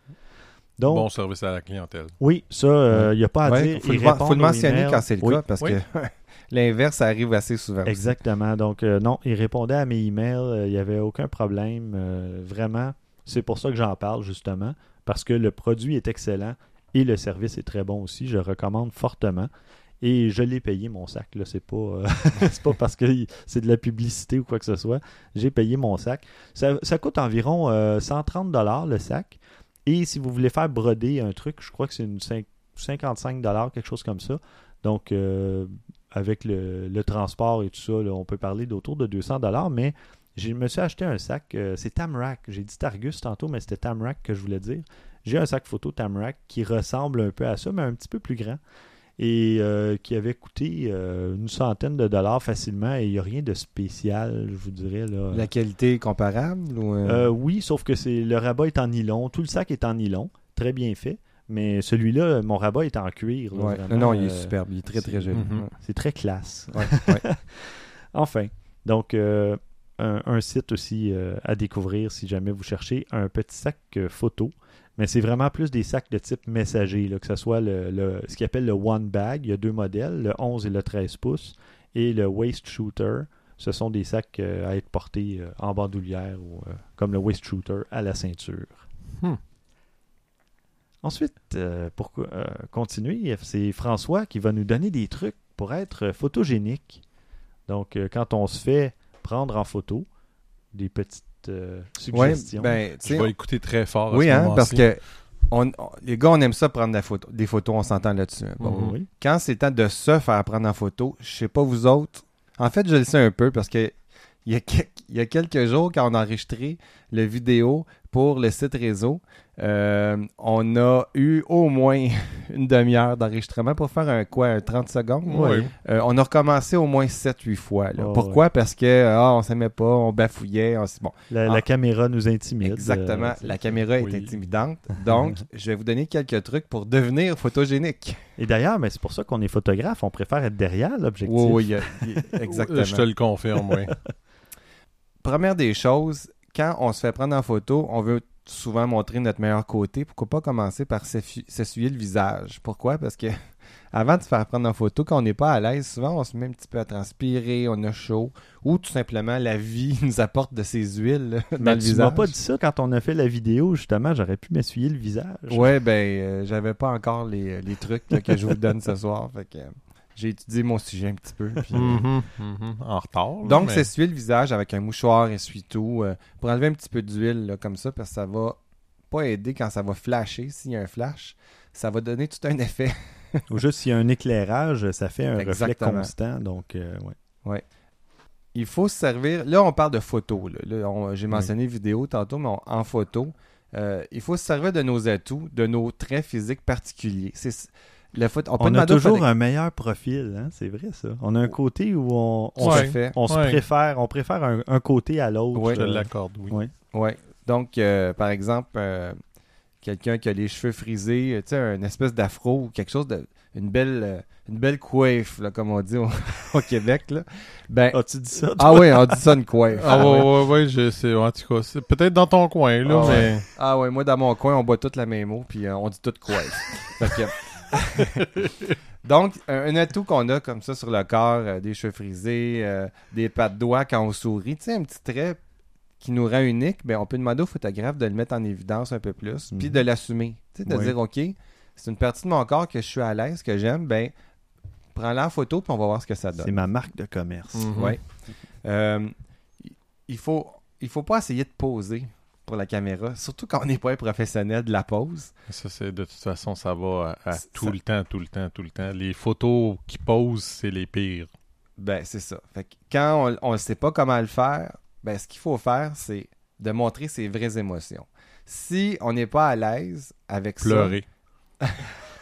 Donc, bon service à la clientèle. Oui, ça, il n'y a pas à dire. Il faut, le, mentionner quand c'est le cas parce que l'inverse arrive assez souvent. Exactement. Donc, non, il répondait à mes emails, il n'y avait aucun problème. vraiment, c'est pour ça que j'en parle justement, parce que le produit est excellent et le service est très bon aussi. Je recommande fortement. Et je l'ai payé mon sac. Là, c'est pas, euh, pas parce que c'est de la publicité ou quoi que ce soit. J'ai payé mon sac. Ça, coûte environ 130 euh, dollars le sac. Et si vous voulez faire broder un truc, je crois que c'est une 55 dollars, quelque chose comme ça. Donc, euh, avec le, transport et tout ça, on peut parler d'autour de 200 dollars. Mais je me suis acheté un sac. c'est Tamrac. J'ai dit Targus tantôt, mais c'était Tamrac que je voulais dire. J'ai un sac photo Tamrac qui ressemble un peu à ça, mais un petit peu plus grand et euh, qui avait coûté euh, une centaine de dollars facilement et il n'y a rien de spécial, je vous dirais. Là. La qualité est comparable euh? Oui, sauf que c'est le rabat est en nylon, tout le sac est en nylon, très bien fait. Mais celui-là, mon rabat est en cuir. non, non, il est superbe, il est très très joli. Mhm. C'est très classe. enfin, donc un, site aussi à découvrir si jamais vous cherchez un petit sac photo mais c'est vraiment plus des sacs de type messager, que ce soit le, ce qu'ils appelle le One Bag. Il y a deux modèles, le 11 et le 13 pouces. Et le Waist Shooter, ce sont des sacs euh, à être portés euh, en bandoulière ou euh, comme le Waist Shooter à la ceinture. Hmm. Ensuite, pour continuer, c'est François qui va nous donner des trucs pour être photogénique. Donc, quand on se fait prendre en photo, des petites euh, suggestions. Ben, je vais écouter très fort. oui, hein, parce que les gars, on aime ça prendre des photos, on s'entend là-dessus. Hein. Quand c'est temps de se faire prendre en photo, je sais pas vous autres. En fait, je le sais un peu parce que il y, a, quelques jours, quand on a enregistré la vidéo pour le site réseau, euh, on a eu au moins une demi-heure d'enregistrement pour faire un quoi, 30 secondes? Euh, on a recommencé au moins 7-8 fois. Pourquoi? Parce que ah, on s'aimait pas, on bafouillait. bon. La, ah. caméra nous intimide. Exactement. Euh, la caméra est intimidante. Donc, je vais vous donner quelques trucs pour devenir photogénique. Et d'ailleurs, mais c'est pour ça qu'on est photographe. On préfère être derrière l'objectif. Oui, oui, exactement. je te le confirme, oui. Première des choses, quand on se fait prendre en photo, on veut souvent montrer notre meilleur côté. Pourquoi pas commencer par s'essuyer le visage? Pourquoi? Parce que avant de se faire prendre en photo, quand on n'est pas à l'aise, souvent on se met un petit peu à transpirer, on a chaud, ou tout simplement la vie nous apporte de ces huiles dans le visage. Tu m'as pas dit ça quand on a fait la vidéo, justement, j'aurais pu m'essuyer le visage. Ouais, ben, euh, j'avais pas encore les, trucs que je vous donne ce soir. Fait que, j'ai étudié mon sujet un petit peu. Mm-hmm, mm-hmm. En retard. Donc, c'est s'essuyer le visage avec un mouchoir essuie-tout euh, pour enlever un petit peu d'huile comme ça, parce que ça va pas aider quand ça va flasher. S'il y a un flash, ça va donner tout un effet. Ou juste s'il y a un éclairage, ça fait un reflet constant. Donc, euh, ouais. ouais. Il faut se servir. Là, on parle de photo. Là. J'ai mentionné vidéo tantôt, mais en photo, euh, il faut se servir de nos atouts, de nos traits physiques particuliers. C'est on, a toujours un meilleur profil, hein? c'est vrai ça. On a un côté où on, se, on se préfère, on préfère un, côté à l'autre. Oui, je l'accorde, oui. Ouais. Donc, euh, par exemple, euh, quelqu'un qui a les cheveux frisés, tu sais, une espèce d'afro ou quelque chose de une belle euh, une belle coiffe là, comme on dit au, Québec là. Ben As-tu dit ça Ah oui, on dit ça une coiffe. Ah, ouais ouais ouais, je sais en tout cas, c'est peut-être dans ton coin là ah, mais Ah ouais, moi dans mon coin, on boit toute la même eau puis on dit toute coiffe. fait que Donc, un, atout qu'on a comme ça sur le corps, euh, des cheveux frisés, euh, des pattes doigts quand on sourit, tu sais, un petit trait qui nous rend unique, ben, on peut demander au photographe de le mettre en évidence un peu plus, puis mhm. de l'assumer. Tu sais, de dire, OK, c'est une partie de mon corps que je suis à l'aise, que j'aime, ben, prends-la en photo, puis on va voir ce que ça donne. C'est ma marque de commerce. Mhm. Oui. Euh, il faut, il faut pas essayer de poser pour la caméra, surtout quand on n'est pas un professionnel de la pose. Ça, c'est de toute façon, ça va à, tout le temps, tout le temps, tout le temps. Les photos qui posent, c'est les pires. Ben, c'est ça. Fait quand on ne sait pas comment le faire, ben, ce qu'il faut faire, c'est de montrer ses vraies émotions. Si on n'est pas à l'aise avec ça... Pleurer.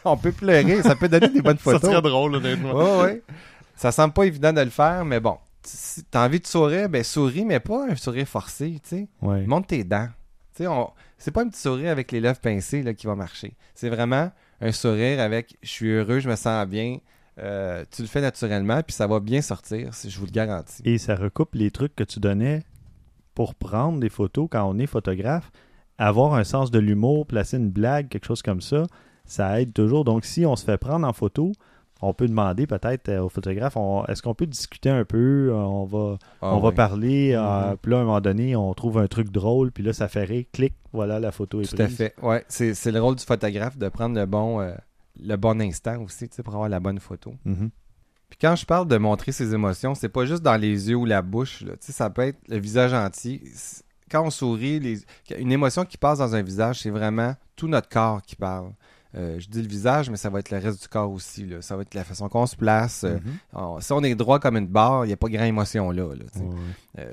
on peut pleurer, ça peut donner des bonnes photos. ça serait drôle, honnêtement. Oui, oui. Ça semble pas évident de le faire, mais bon. Si t'as envie de sourire, ben souris, mais pas un sourire forcé, tu sais. Monte tes dents. Tu sais, c'est pas un petit sourire avec les lèvres pincées là, qui va marcher. C'est vraiment un sourire avec « je suis heureux, je me sens bien euh, tu le fais naturellement, puis ça va bien sortir, si je vous le garantis. Et ça recoupe les trucs que tu donnais pour prendre des photos quand on est photographe. Avoir un sens de l'humour, placer une blague, quelque chose comme ça, ça aide toujours. Donc, si on se fait prendre en photo, on peut demander peut-être au photographe est-ce qu'on peut discuter un peu on va ah on va parler euh, mm-hmm. puis là à un moment donné on trouve un truc drôle puis là ça fait rire clic voilà la photo est prise tout à fait ouais c'est le rôle du photographe de prendre le bon euh, le bon instant aussi, pour avoir la bonne photo. Mm-hmm. Puis quand je parle de montrer ses émotions, c'est pas juste dans les yeux ou la bouche. Là. Ça peut être le visage entier. Quand on sourit, les... une émotion qui passe dans un visage, c'est vraiment tout notre corps qui parle. Euh, je dis le visage, mais ça va être le reste du corps aussi. Là. Ça va être la façon qu'on se place. Euh, mm-hmm. si on est droit comme une barre, il n'y a pas grand émotion là. Euh,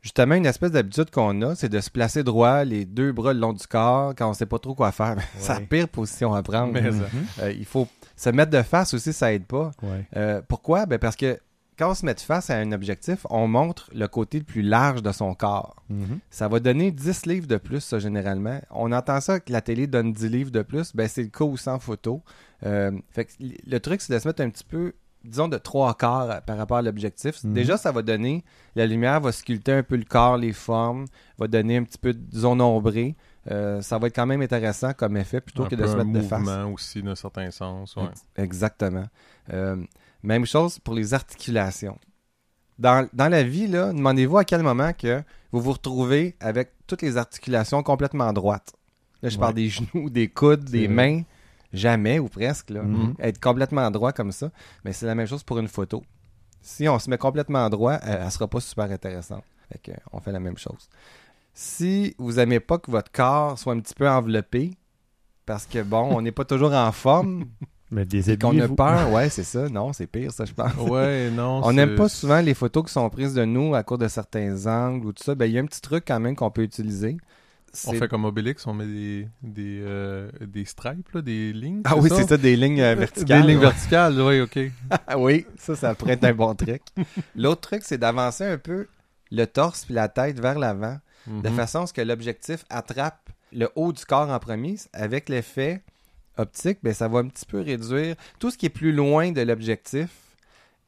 justement, une espèce d'habitude qu'on a, c'est de se placer droit, les deux bras le long du corps, quand on sait pas trop quoi faire. C'est la pire position à prendre. Euh, il faut se mettre de face aussi, ça aide pas. Pourquoi? Ben parce que quand on se met face à un objectif, on montre le côté le plus large de son corps. Mm-hmm. Ça va donner 10 livres de plus, ça, généralement. On entend ça que la télé donne 10 livres de plus. Ben, c'est le cas aussi en photo. Euh, fait le truc, c'est de se mettre un petit peu disons, de trois quarts par rapport à l'objectif. Mhm. Déjà, ça va donner, la lumière va sculpter un peu le corps, les formes, va donner un petit peu de zone ombrée. Euh, ça va être quand même intéressant comme effet plutôt que de se mettre de face. mouvement aussi, d'un certain sens. Exactement. Euh, même chose pour les articulations. Dans, la vie, demandez-vous à quel moment que vous vous retrouvez avec toutes les articulations complètement droites. Là, je parle des genoux, des coudes, des mains. Jamais ou presque. Mhm. Être complètement droit comme ça. Mais c'est la même chose pour une photo. Si on se met complètement droit, elle, ne sera pas super intéressante. on fait la même chose. Si vous n'aimez pas que votre corps soit un petit peu enveloppé, parce que bon, on n'est pas toujours en forme. Mais des qu'on a peur, ouais, c'est ça. Non, c'est pire, ça, je pense. Ouais, non. on n'aime pas souvent les photos qui sont prises de nous à cause de certains angles ou tout ça. Ben, il y a un petit truc quand même qu'on peut utiliser. On fait comme Obélix, on met des, des, euh, des stripes, des lignes. Ah oui, c'est ça, des lignes euh, verticales. Des lignes verticales, oui, ok. oui, ça, ça pourrait être un bon truc. L'autre truc, c'est d'avancer un peu le torse puis la tête vers l'avant, de mhm. façon à ce que l'objectif attrape le haut du corps en premier. Avec l'effet optique, ben, ça va un petit peu réduire tout ce qui est plus loin de l'objectif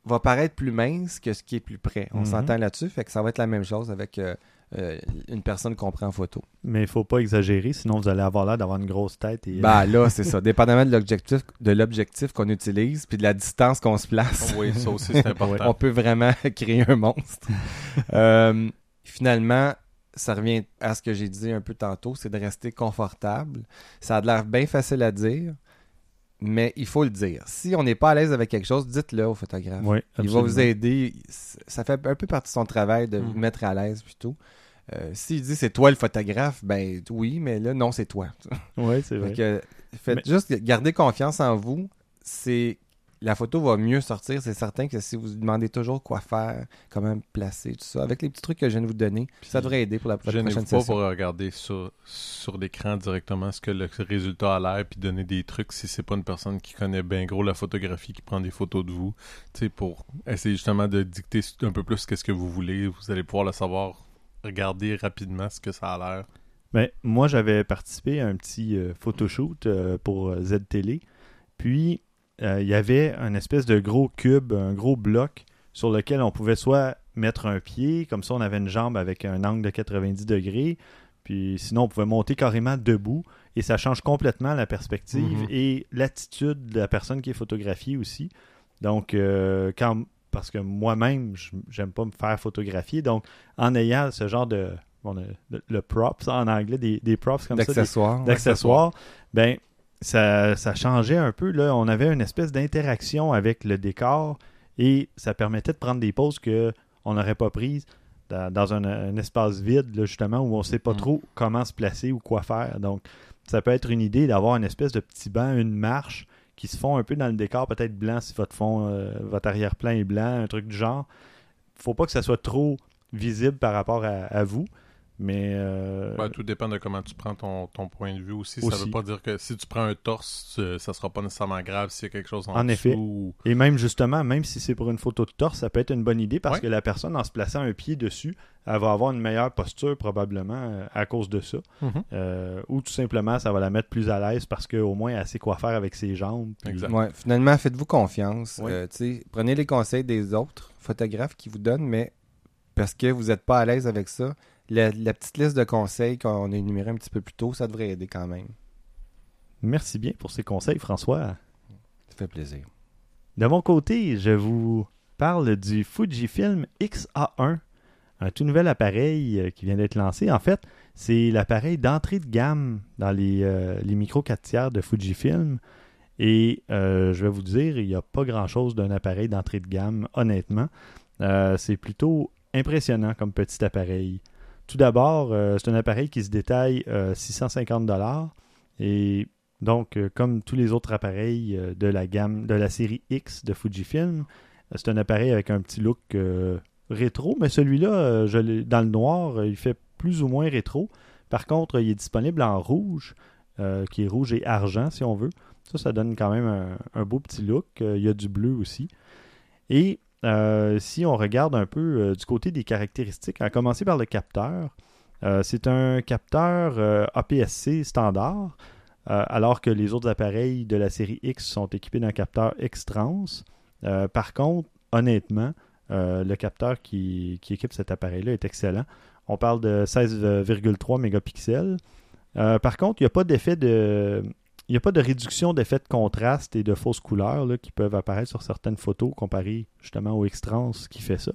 va paraître plus mince que ce qui est plus près. On mhm. s'entend là-dessus, fait que ça va être la même chose avec euh, euh, une personne qu'on prend en photo. Mais il faut pas exagérer, sinon vous allez avoir l'air d'avoir une grosse tête. Et... Bah là, c'est ça. Dépendamment de l'objectif, de l'objectif qu'on utilise, puis de la distance qu'on se place. oui, ça aussi c'est important. on peut vraiment créer un monstre. Euh, finalement, ça revient à ce que j'ai dit un peu tantôt, c'est de rester confortable. Ça a l'air bien facile à dire, mais il faut le dire. Si on n'est pas à l'aise avec quelque chose, dites-le au photographe. il va vous aider. Ça fait un peu partie de son travail de vous mm. mettre à l'aise plutôt. Euh, S'il dit c'est toi le photographe, ben oui, mais là, non, c'est toi. Oui, c'est vrai. faites juste garder confiance en vous. C'est la photo va mieux sortir. C'est certain que si vous demandez toujours quoi faire, comment me placer, tout ça, avec les petits trucs que je viens de vous donner, ça devrait aider pour la, prochaine session. Je pas pour regarder sur, sur l'écran directement ce que le résultat a l'air, puis donner des trucs si c'est pas une personne qui connaît bien gros la photographie, qui prend des photos de vous, tu sais, pour essayer justement de dicter un peu plus qu'est-ce que vous voulez. Vous allez pouvoir le savoir, regarder rapidement ce que ça a l'air. Ben, moi, j'avais participé à un petit euh, photoshoot euh, pour euh, Z-Télé. Puis, euh, il y avait un espèce de gros cube, un gros bloc sur lequel on pouvait soit mettre un pied, comme ça on avait une jambe avec un angle de 90 degrés, puis sinon on pouvait monter carrément debout et ça change complètement la perspective mhm. et l'attitude de la personne qui est photographiée aussi. Donc, euh, quand, parce que moi-même, j'aime pas me faire photographier, donc en ayant ce genre de le, props en anglais, des, des props comme ça, d'accessoires, ben ça, ça changeait un peu. Là. On avait une espèce d'interaction avec le décor et ça permettait de prendre des poses qu'on n'aurait pas prises dans un, espace vide, justement, où on ne sait pas mm. trop comment se placer ou quoi faire. Donc, ça peut être une idée d'avoir une espèce de petit banc, une marche qui se font un peu dans le décor, peut-être blanc si votre fond, euh, votre arrière-plan est blanc, un truc du genre. Faut pas que ça soit trop visible par rapport à vous. Mais. Euh, ben, tout dépend de comment tu prends ton, point de vue aussi. Ça veut pas dire que si tu prends un torse, ça sera pas nécessairement grave s'il y a quelque chose en, en effet. Et même justement, même si c'est pour une photo de torse, ça peut être une bonne idée parce que la personne, en se plaçant un pied dessus, elle va avoir une meilleure posture probablement euh, à cause de ça. Mhm. Euh, ou tout simplement, ça va la mettre plus à l'aise parce qu'au moins, elle sait quoi faire avec ses jambes. finalement, faites-vous confiance. prenez les conseils des autres photographes qui vous donnent, mais parce que vous n'êtes pas à l'aise avec ça, la, petite liste de conseils qu'on a énuméré un petit peu plus tôt, ça devrait aider quand même. Merci bien pour ces conseils, François. Ça fait plaisir. De mon côté, je vous parle du Fujifilm XA1, un tout nouvel appareil euh, qui vient d'être lancé. En fait, c'est l'appareil d'entrée de gamme dans les, euh, micros 4 tiers de Fujifilm. Et euh, je vais vous dire, il n'y a pas grand-chose d'un appareil d'entrée de gamme, honnêtement. c'est plutôt impressionnant comme petit appareil. Tout d'abord, euh, c'est un appareil qui se détaille 650 euh, et donc, euh, comme tous les autres appareils de la gamme de la série X de Fujifilm, c'est un appareil avec un petit look rétro, mais celui-là, dans le noir, il fait plus ou moins rétro. Par contre, il est disponible en rouge, qui est rouge et argent si on veut. Ça, ça donne quand même un beau petit look. il y a du bleu aussi. Et euh, si on regarde un peu euh, du côté des caractéristiques, à commencer par le capteur, euh, c'est un capteur APS-C standard, alors que les autres appareils de la série X sont équipés d'un capteur X-Trans. par contre, honnêtement, le capteur qui, qui équipe cet appareil-là est excellent. On parle de 16,3 mégapixels. par contre, il n'y a pas d'effet de, n'y a pas de réduction d'effet de contraste et de fausses couleurs qui peuvent apparaître sur certaines photos comparées justement au X-Trans qui fait ça.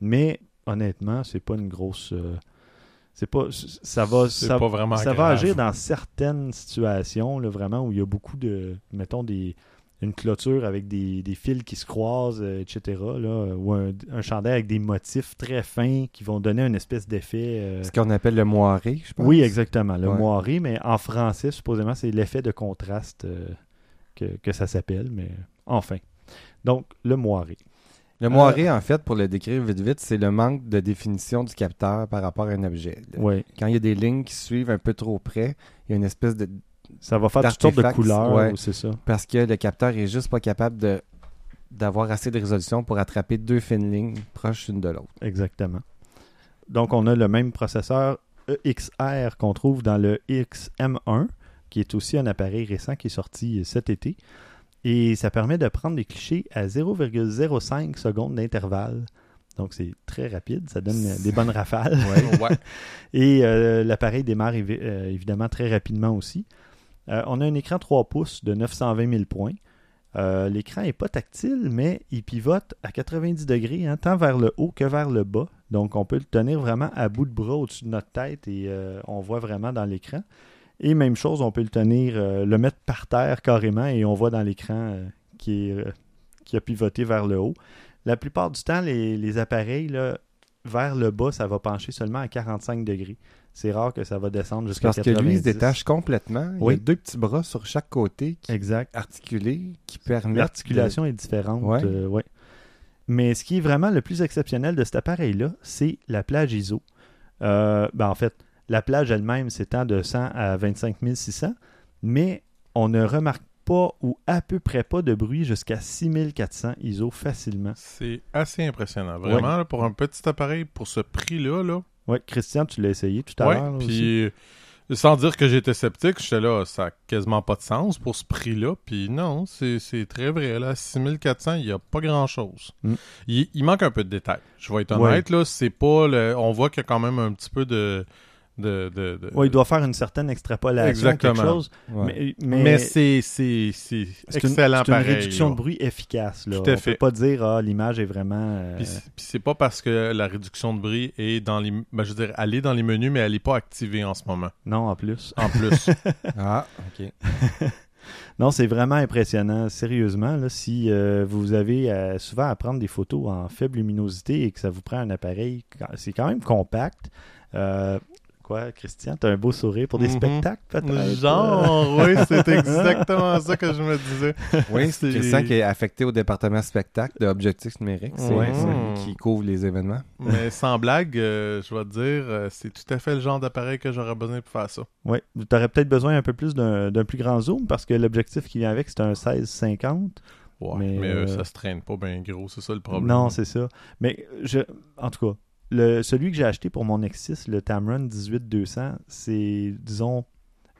Mais honnêtement, c'est pas une grosse. Euh, c'est pas. Ça va. Ça, ça va agir dans certaines situations, là, vraiment, où il y a beaucoup de. Mettons des une clôture avec des, fils qui se croisent, euh, etc. Là, ou un, chandail avec des motifs très fins qui vont donner une espèce d'effet. Euh, Ce qu'on appelle le moiré, je pense. Oui, exactement, le moiré, mais en français, supposément, c'est l'effet de contraste euh, que, ça s'appelle, mais enfin. Donc, le moiré. Le moiré, en fait, pour le décrire vite vite, c'est le manque de définition du capteur par rapport à un objet. Oui. Quand il y a des lignes qui suivent un peu trop près, il y a une espèce de ça va faire toutes sortes de couleurs, c'est ça. Parce que le capteur est juste pas capable de d'avoir assez de résolution pour attraper deux fines lignes proches l'une de l'autre. Exactement. Donc, on a le même processeur EXR qu'on trouve dans le XM1, qui est aussi un appareil récent qui est sorti cet été. Et ça permet de prendre des clichés à 0,05 secondes d'intervalle. Donc, c'est très rapide, ça donne des bonnes rafales. Et euh, l'appareil démarre euh, évidemment très rapidement aussi. Euh, on a un écran 3 pouces de 920 000 points. Euh, l'écran n'est pas tactile, mais il pivote à 90 degrés, hein, tant vers le haut que vers le bas. Donc, on peut le tenir vraiment à bout de bras au-dessus de notre tête et euh, on voit vraiment dans l'écran. Et même chose, on peut le tenir, le mettre par terre carrément et on voit dans l'écran qui, a pivoté vers le haut. La plupart du temps, les, appareils, vers le bas, ça va pencher seulement à 45 degrés c'est rare que ça va descendre jusqu'à 90. Parce que lui, il se détache complètement. Il y a deux petits bras sur chaque côté qui exact. articulés qui permettent. L'articulation est différente. Euh, ouais. Mais ce qui est vraiment le plus exceptionnel de cet appareil-là, c'est la plage ISO. Euh, ben en fait, la plage elle-même s'étend de 100 à 25 600, mais on ne remarque pas ou à peu près pas de bruit jusqu'à 6400 ISO facilement. C'est assez impressionnant. Vraiment, pour un petit appareil, pour ce prix-là, là, oui, Christian, tu l'as essayé tout à l'heure. Puis, sans dire que j'étais sceptique, j'étais là, ça n'a quasiment pas de sens pour ce prix-là. Puis non, c'est très vrai. Là, 6400, il n'y a pas grand-chose. Mm. Il, manque un peu de détails. Je vais être honnête, là, c'est pas... Le... On voit qu'il y a quand même un petit peu de de, il doit faire une certaine extrapolation, Exactement. quelque chose. Mais, mais, c'est excellent C'est une, réduction de bruit efficace. Là. Tout à On fait. peut pas dire ah, l'image est vraiment... Euh, puis, c'est pas parce que la réduction de bruit est dans les... Ben, je veux dire, elle est dans les menus, mais elle n'est pas activée en ce moment. Non, en plus. En plus. ah, OK. non, c'est vraiment impressionnant. Sérieusement, là, si euh, vous avez euh, souvent à prendre des photos en faible luminosité et que ça vous prend un appareil, c'est quand même compact. Euh, Quoi, Christian? T'as un beau sourire pour des mhm. spectacles, peut-être? Genre, oui, c'est exactement ça que je me disais. Oui, c'est Christian qui est affecté au département spectacle de Objectifs numériques. C'est mhm. qui couvre les événements. Mais sans blague, euh, je vais te dire, euh, c'est tout à fait le genre d'appareil que j'aurais besoin pour faire ça. Oui, tu aurais peut-être besoin un peu plus d'un plus grand zoom parce que l'objectif qui vient avec, c'est un 1650. Ouais, mais, mais euh, ça se traîne pas bien gros, c'est ça le problème. Non, c'est ça. Mais je, en tout cas, celui que j'ai acheté pour mon Nexus, le Tamron 18200, c'est, disons,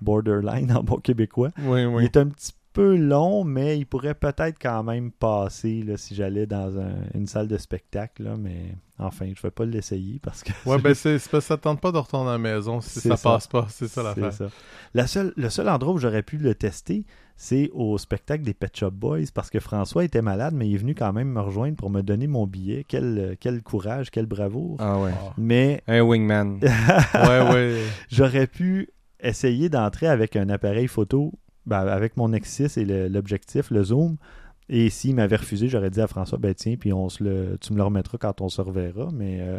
borderline en bon québécois. Oui, oui. Il est un petit peu long, mais il pourrait peut-être quand même passer là, si j'allais dans une salle de spectacle. Là, mais enfin, je ne vais pas l'essayer parce que. Ouais, ben c'est, parce que ça ne tente pas de retourner à la maison si ça, passe pas. C'est ça l'affaire. Ça. La seule, le seul endroit où j'aurais pu le tester, c'est au spectacle des Pet Shop Boys parce que François était malade, mais il est venu quand même me rejoindre pour me donner mon billet. Quel, quel courage, quel bravoure. Ah ouais. Mais. Un wingman. ouais, ouais. J'aurais pu essayer d'entrer avec un appareil photo, ben, avec mon Nexus et l'objectif, le, zoom. Et s'il m'avait refusé, j'aurais dit à François, ben tiens, puis on se le, tu me le remettras quand on se reverra. Mais. Euh,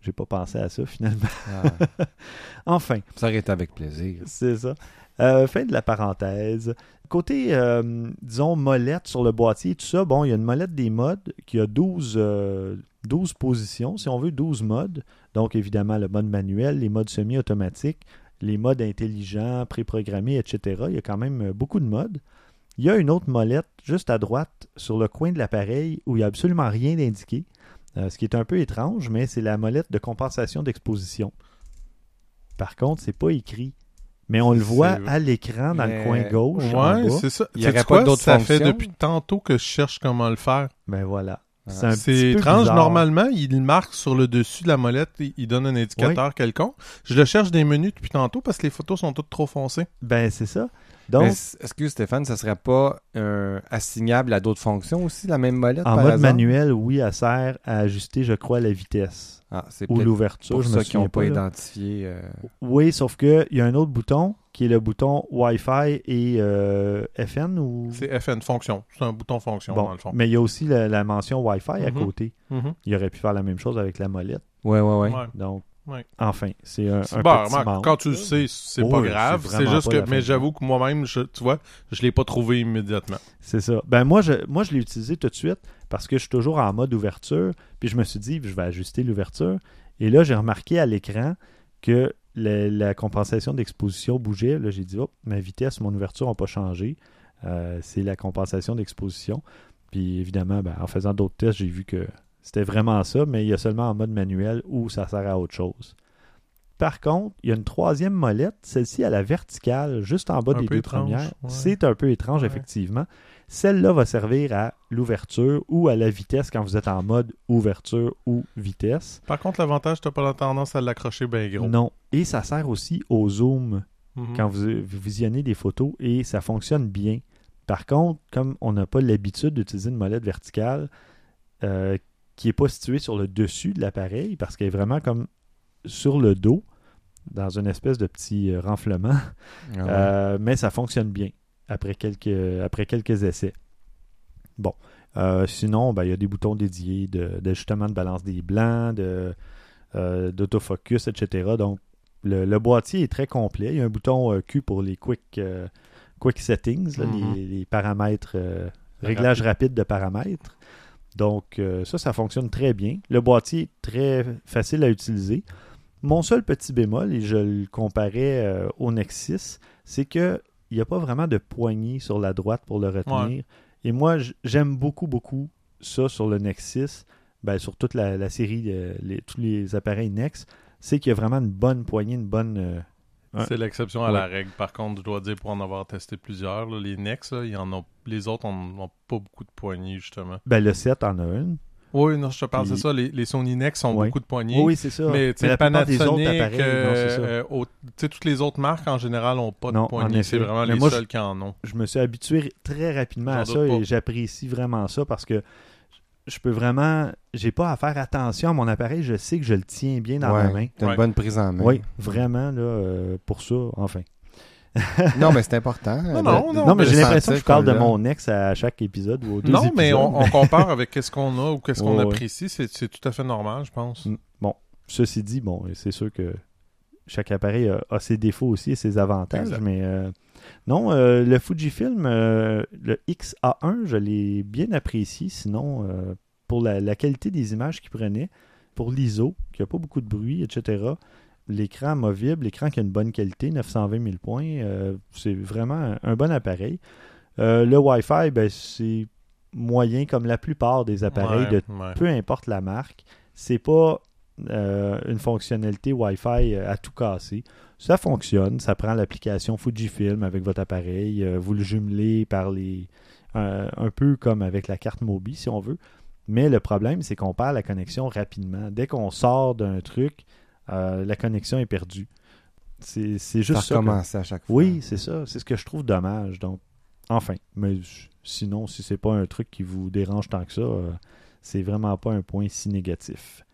j'ai pas pensé à ça finalement. Ah. enfin. Ça aurait été avec plaisir. C'est ça. Euh, fin de la parenthèse. Côté, euh, disons, molette sur le boîtier, tout ça, bon, il y a une molette des modes qui a 12, 12 euh, positions, si on veut, 12 modes. Donc, évidemment, le mode manuel, les modes semi-automatiques, les modes intelligents, préprogrammés, etc. Il y a quand même beaucoup de modes. Il y a une autre molette juste à droite sur le coin de l'appareil où il n'y a absolument rien d'indiqué. ce qui est un peu étrange, mais c'est la molette de compensation d'exposition. Par contre, c'est pas écrit mais on le voit à l'écran dans le coin gauche. Ouais, c'est ça. Il y aurait pas d'autres Ça fait depuis tantôt que je cherche comment le faire. Ben voilà. Ah. C'est étrange. Normalement, il marque sur le dessus de la molette, il donne un indicateur quelconque. Je le cherche des menus depuis tantôt parce que les photos sont toutes trop foncées. Ben, c'est ça. Donc, est-ce que Stéphane, ça serait pas euh, assignable à d'autres fonctions aussi, la même molette En mode manuel, oui, elle sert à ajuster, je crois, la vitesse ah, ou l'ouverture. Pour ceux qui n'ont pas, identifié. Euh, oui, sauf qu'il y a un autre bouton qui est le bouton Wi-Fi et euh, FN ou? C'est FN fonction. C'est un bouton fonction dans le fond. Mais il y a aussi la, mention Wi-Fi à mhm. côté. Mhm. Il aurait pu faire la même chose avec la molette. Oui, oui, oui. Donc, Enfin, c'est un, un petit Quand tu le sais, c'est pas grave. C'est juste que, mais j'avoue que moi-même, tu vois, je l'ai pas trouvé immédiatement. C'est ça. Ben moi, je, moi, je l'ai utilisé tout de suite parce que je suis toujours en mode ouverture. Puis je me suis dit, je vais ajuster l'ouverture. Et là, j'ai remarqué à l'écran que la, compensation d'exposition bougeait. Là, j'ai dit, oh, ma vitesse, mon ouverture n'ont pas changé. Euh, c'est la compensation d'exposition. Puis évidemment, ben, en faisant d'autres tests, j'ai vu que c'était vraiment ça, mais il y a seulement en mode manuel où ça sert à autre chose. Par contre, il y a une troisième molette, celle-ci à la verticale, juste en bas des deux premières. C'est un peu étrange, effectivement. Celle-là va servir à l'ouverture ou à la vitesse quand vous êtes en mode ouverture ou vitesse. Par contre, l'avantage, tu n'as pas la tendance à l'accrocher bien gros. Non. Et ça sert aussi au zoom mhm. quand vous, visionnez des photos et ça fonctionne bien. Par contre, comme on n'a pas l'habitude d'utiliser une molette verticale, euh, qui n'est pas située sur le dessus de l'appareil parce qu'elle est vraiment comme sur le dos, dans une espèce de petit euh, renflement. Ah euh, mais ça fonctionne bien après quelques, après quelques essais. Bon. Euh, sinon, ben, il y a des boutons dédiés d'ajustement de, de, balance des blancs, d'autofocus, etc. Donc, le, boîtier est très complet. Il y a un bouton Q pour les quick, quick settings, mm-hmm. les, paramètres, réglages rapides de paramètres. Donc, euh, ça, ça fonctionne très bien. Le boîtier est très facile à utiliser. Mon seul petit bémol, et je le comparais euh, au Nexus, c'est qu'il n'y a pas vraiment de poignée sur la droite pour le retenir. Et moi, j'aime beaucoup, beaucoup ça sur le Nexus, ben, sur toute la, série, euh, tous les appareils Nex, c'est qu'il y a vraiment une bonne poignée, une bonne c'est l'exception à la règle. Par contre, je dois dire, pour en avoir testé plusieurs, les Nex, y en ont, les autres n'ont pas beaucoup de poignées, justement. Ben, le 7 en a une. Oui, non, je te parle, c'est ça. Les, les, Sony Nex ont beaucoup de poignées. Oui, c'est ça. Mais, tu sais, Panasonic, euh, toutes les autres marques, en général, n'ont pas de poignées. C'est vraiment les seuls qui en ont. Je me suis habitué très rapidement à ça et j'apprécie vraiment ça parce que je peux vraiment. J'ai pas à faire attention à mon appareil. Je sais que je le tiens bien dans ma main. Tu une bonne prise en main. Oui, vraiment, là, euh, pour ça, enfin. non, mais c'est important. Non, non, non, mais j'ai l'impression que je parle de mon ex à chaque épisode ou aux deux Non, mais on, compare avec qu'est-ce qu'on a ou qu'est-ce qu'on apprécie. C'est tout à fait normal, je pense. Mm. Bon, ceci dit, bon, c'est sûr que chaque appareil a, ses défauts aussi et ses avantages, mais euh, non, euh, le Fujifilm, euh, le XA1, je l'ai bien apprécié, sinon, pour la, qualité des images qu'il prenait, pour l'ISO, qui n'a pas beaucoup de bruit, etc., l'écran amovible, l'écran qui a une bonne qualité, 920 000 points, c'est vraiment un, bon appareil. le Wi-Fi, ben, c'est moyen comme la plupart des appareils, de peu importe la marque. C'est pas euh, une fonctionnalité Wi-Fi euh, à tout casser. Ça fonctionne, ça prend l'application Fujifilm avec votre appareil, euh, vous le jumelez par les un peu comme avec la carte Mobi si on veut. Mais le problème, c'est qu'on perd la connexion rapidement. Dès qu'on sort d'un truc, la connexion est perdue. C'est juste ça. À chaque fois. Oui, c'est ça. C'est ce que je trouve dommage. Donc, enfin, mais sinon, si c'est pas un truc qui vous dérange tant que ça, c'est vraiment pas un point si négatif.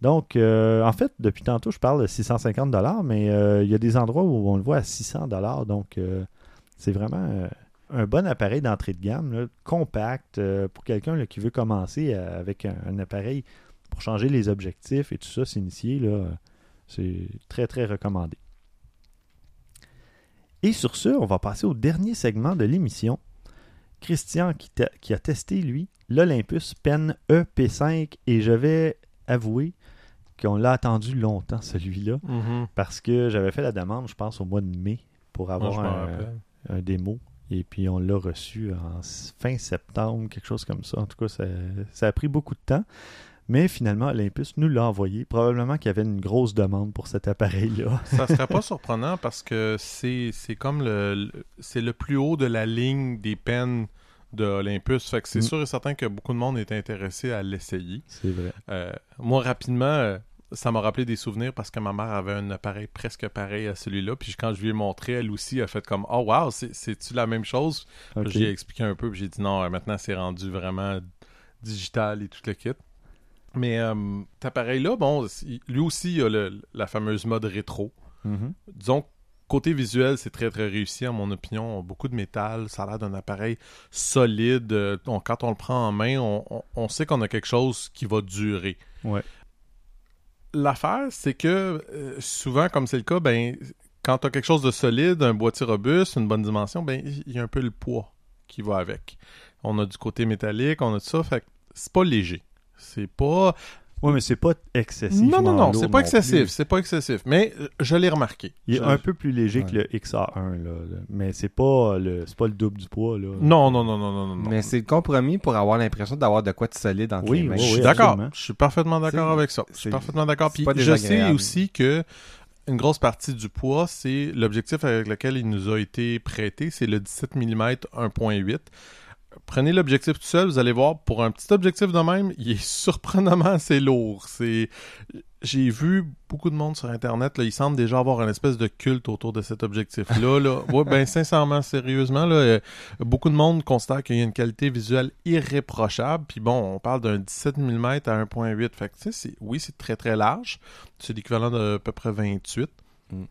Donc, euh, en fait, depuis tantôt, je parle de 650 mais euh, il y a des endroits où on le voit à 600 Donc, euh, c'est vraiment un bon appareil d'entrée de gamme, compact, pour quelqu'un qui veut commencer avec un, appareil pour changer les objectifs et tout ça, s'initier. C'est très, très recommandé. Et sur ce, on va passer au dernier segment de l'émission. Christian qui, qui a testé, lui, l'Olympus Pen EP5 et je vais avouer qu'on l'a attendu longtemps, celui-là, mm-hmm. parce que j'avais fait la demande, je pense, au mois de mai pour avoir un, démo. Et puis on l'a reçu en fin septembre, quelque chose comme ça. En tout cas, ça, a pris beaucoup de temps. Mais finalement, Olympus nous l'a envoyé. Probablement qu'il y avait une grosse demande pour cet appareil-là. ça serait pas surprenant parce que c'est comme le, c'est le plus haut de la ligne des peines de Olympus. Fait que c'est mm. sûr et certain que beaucoup de monde est intéressé à l'essayer. C'est vrai. Euh, moi, rapidement, euh, ça m'a rappelé des souvenirs parce que ma mère avait un appareil presque pareil à celui-là. Puis quand je lui ai montré, elle aussi a fait comme Oh wow, c'est-tu la même chose? J'ai expliqué un peu, puis j'ai dit non, euh, maintenant c'est rendu vraiment digital et tout le kit. Mais euh, cet appareil-là, bon, lui aussi il a la fameuse mode rétro. Mm-hmm. Disons côté visuel, c'est très très réussi à mon opinion. Beaucoup de métal, ça a l'air d'un appareil solide. Euh, quand on le prend en main, on, on sait qu'on a quelque chose qui va durer. Ouais l'affaire, c'est que euh, souvent, comme c'est le cas, ben, quand tu as quelque chose de solide, un boîtier robuste, une bonne dimension, ben, il y a un peu le poids qui va avec. On a du côté métallique, on a tout ça, fait c'est pas léger. C'est pas. Oui, mais c'est pas excessif. Non, non, non, c'est pas excessif. C'est pas excessif. Mais euh, je l'ai remarqué. Il est un peu plus léger que le XA1, là, mais c'est pas le pas le double du poids. Là. Non, non, non, non, non, non. Mais c'est le compromis pour avoir l'impression d'avoir de quoi de solide entre oui, les mains. Oui, je suis d'accord. Je suis parfaitement d'accord avec ça. Je suis parfaitement d'accord. Puis je sais aussi que une grosse partie du poids, c'est l'objectif avec lequel il nous a été prêté, c'est le 17 mm 1.8 prenez l'objectif tout seul, vous allez voir, pour un petit objectif de même, il est surprenamment assez lourd. C'est... J'ai vu beaucoup de monde sur Internet, là, ils semblent déjà avoir une espèce de culte autour de cet objectif-là. Là. Ouais, ben, sincèrement, sérieusement, là, euh, beaucoup de monde constate qu'il y a une qualité visuelle irréprochable. Puis bon, on parle d'un 17 mm à 1.8. Fait que, c'est, oui, c'est très très large. C'est l'équivalent de à peu près 28. Mm.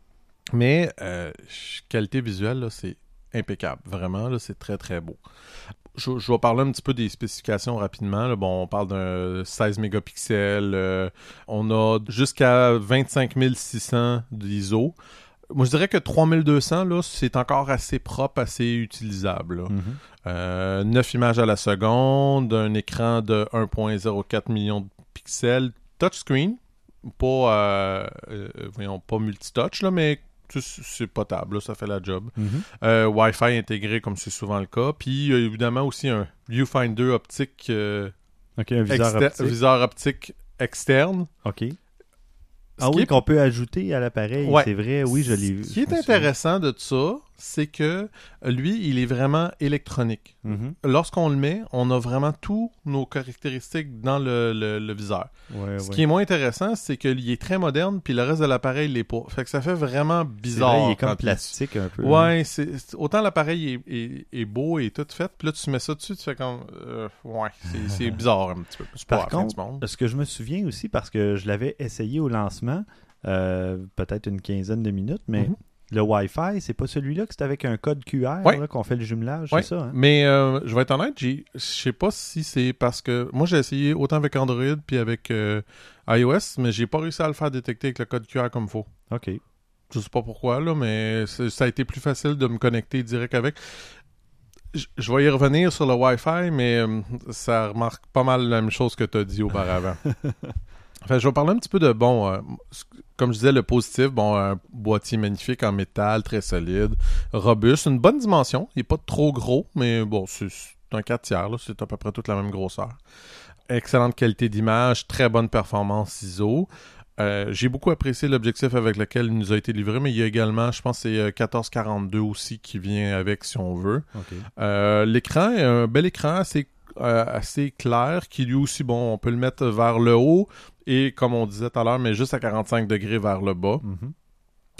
Mais euh, qualité visuelle, là, c'est impeccable. Vraiment, là, c'est très très beau je, vais parler un petit peu des spécifications rapidement. Bon, on parle d'un 16 mégapixels. Euh, on a jusqu'à 25 600 d'ISO. Moi, je dirais que 3200, là, c'est encore assez propre, assez utilisable. 9 mm-hmm. euh, images à la seconde, un écran de 1.04 millions de pixels, touchscreen, pas, euh, voyons, pas multitouch, là, mais c'est potable, ça fait la job. Mhm. Euh, Wi-Fi intégré comme c'est souvent le cas. Puis évidemment aussi un viewfinder optique, euh, un viseur optique. viseur optique externe. OK. Ah oui, qu'on peut ajouter à l'appareil, c'est vrai, oui, je l'ai vu. Ce qui est intéressant de ça, c'est que lui, il est vraiment électronique. Mhm. Lorsqu'on le met, on a vraiment tous nos caractéristiques dans le, viseur. Ce qui est moins intéressant, c'est qu'il est très moderne, puis le reste de l'appareil l'est pas. Fait que ça fait vraiment bizarre. Vrai, il est comme plastique un peu. Ouais, c'est autant l'appareil est, beau et tout fait, puis là tu mets ça dessus, tu fais comme euh, ouais, c'est bizarre un petit peu. Par contre, ce que je me souviens aussi parce que je l'avais essayé au lancement, euh, peut-être une quinzaine de minutes, mais mhm Le Wi-Fi, c'est pas celui-là que c'est avec un code QR qu'on fait le jumelage, c'est ça? Hein? Mais euh, je vais être honnête, je sais pas si c'est parce que moi j'ai essayé autant avec Android puis avec euh, iOS, mais j'ai pas réussi à le faire détecter avec le code QR comme il faut. OK. Je sais pas pourquoi, là, mais ça a été plus facile de me connecter direct avec. Je, vais y revenir sur le Wi-Fi, mais euh, ça remarque pas mal la même chose que tu as dit auparavant. je vais parler un petit peu de, bon, euh, comme je disais, le positif, bon, un boîtier magnifique en métal, très solide, robuste, une bonne dimension. Il n'est pas trop gros, mais bon, c'est un 4 tiers, c'est à peu près toute la même grosseur. Excellente qualité d'image, très bonne performance ISO. Euh, j'ai beaucoup apprécié l'objectif avec lequel il nous a été livré, mais il y a également, je pense, c'est 1442 euh, aussi qui vient avec si on veut. L'écran est un bel écran assez euh, assez clair qui lui aussi, bon, on peut le mettre vers le haut et comme on disait tout à l'heure, mais juste à 45 degrés vers le bas. Mhm.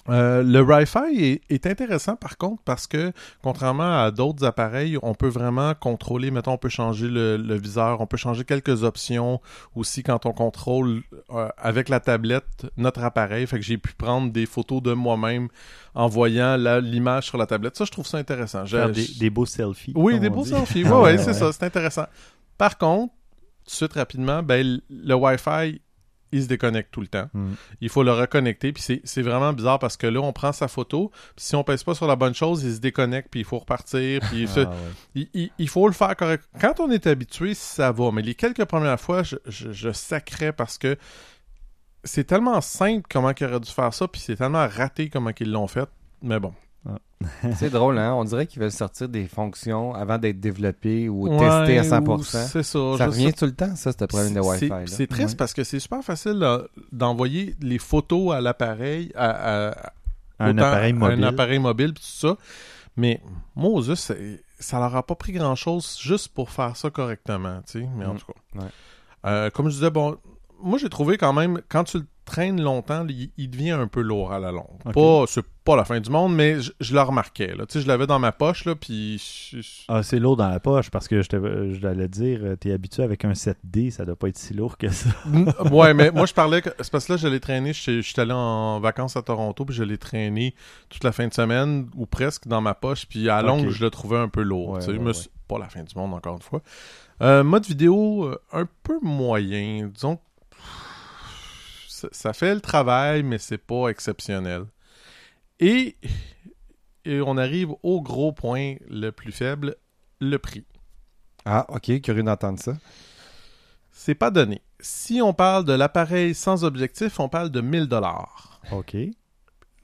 Euh, le Wi-Fi est, intéressant par contre parce que contrairement à d'autres appareils, on peut vraiment contrôler, mettons, on peut changer le, viseur, on peut changer quelques options aussi quand on contrôle euh, avec la tablette notre appareil. Fait que j'ai pu prendre des photos de moi-même en voyant l'image sur la tablette. Ça, je trouve ça intéressant. Faire des, beaux selfies. Oui, des beaux selfies. Oui, ouais, c'est ça, c'est intéressant. Par contre, tout de suite rapidement, ben, le Wi-Fi il se déconnecte tout le temps. Mm. Il faut le reconnecter. Puis c'est vraiment bizarre parce que là, on prend sa photo. Puis si on pèse pas sur la bonne chose, il se déconnecte. Puis il faut repartir. Puis ah, il, faut le faire correct. Quand on est habitué, ça va. Mais les quelques premières fois, je, je, sacrais parce que c'est tellement simple comment ils auraient dû faire ça. Puis c'est tellement raté comment ils l'ont fait. Mais bon, c'est drôle, hein? On dirait qu'ils veulent sortir des fonctions avant d'être développés ou testés à 100%. C'est ça. Ça revient tout le temps, ça, ce problème de Wi-Fi. C'est triste parce que c'est super facile d'envoyer les photos à l'appareil, à, un, appareil mobile. un appareil mobile, tout ça. Mais Moses, ça leur a pas pris grand-chose juste pour faire ça correctement, tu sais. Mais en mm. tout cas. Euh, comme je disais, bon, moi j'ai trouvé quand même, quand tu le traîne longtemps, il, devient un peu lourd à la longue. Pas, c'est pas la fin du monde, mais je, le remarquais. Là. je l'avais dans ma poche, là, puis... Ah, c'est lourd dans la poche, parce que je, je t'allais dire, euh, t'es habitué avec un 7D, ça doit pas être si lourd que ça. ouais, mais moi, je parlais... Que, c'est parce que là, je l'ai traîné, je suis allé en vacances à Toronto, puis je l'ai traîné toute la fin de semaine, ou presque, dans ma poche, puis à longue, je le trouvais un peu lourd. Pas la fin du monde, encore une fois. Euh, mode vidéo, euh, un peu moyen. Disons ça, fait le travail, mais c'est pas exceptionnel. Et, on arrive au gros point le plus faible, le prix. Ah, ok, curieux d'entendre ça. C'est pas donné. Si on parle de l'appareil sans objectif, on parle de 1000 dollars. OK.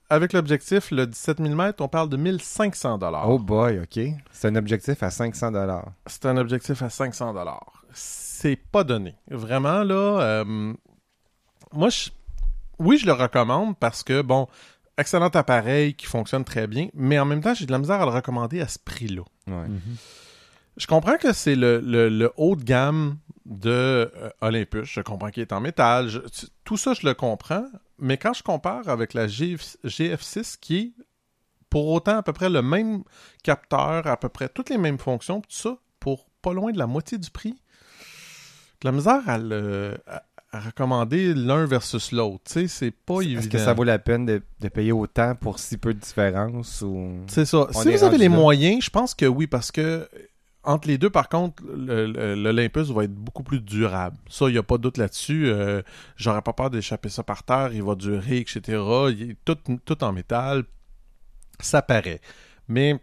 Avec l'objectif, le 17 mm, on parle de 1500 dollars. Oh boy, OK. C'est un objectif à 500 dollars. C'est un objectif à 500 dollars. C'est pas donné. Vraiment, là, euh, moi, oui, je le recommande parce que, bon, excellent appareil qui fonctionne très bien, mais en même temps, j'ai de la misère à le recommander à ce prix-là. Mhm. Je comprends que c'est le, haut de gamme de euh, Olympus. Je comprends qu'il est en métal. tout ça, je le comprends. Mais quand je compare avec la GF6, qui est pour autant à peu près le même capteur, à peu près toutes les mêmes fonctions, tout ça, pour pas loin de la moitié du prix, de la misère à le, recommander l'un versus l'autre. C'est pas évident. Est-ce que ça vaut la peine de, payer autant pour si peu de différence ou... C'est ça. si vous avez les moyens, je pense que oui, parce que entre les deux, par contre, l'Olympus va être beaucoup plus durable. Ça, il n'y a pas de doute là-dessus. Euh, j'aurais pas peur d'échapper ça par terre. Il va durer, etc. Il est tout, tout en métal. Ça paraît. Mais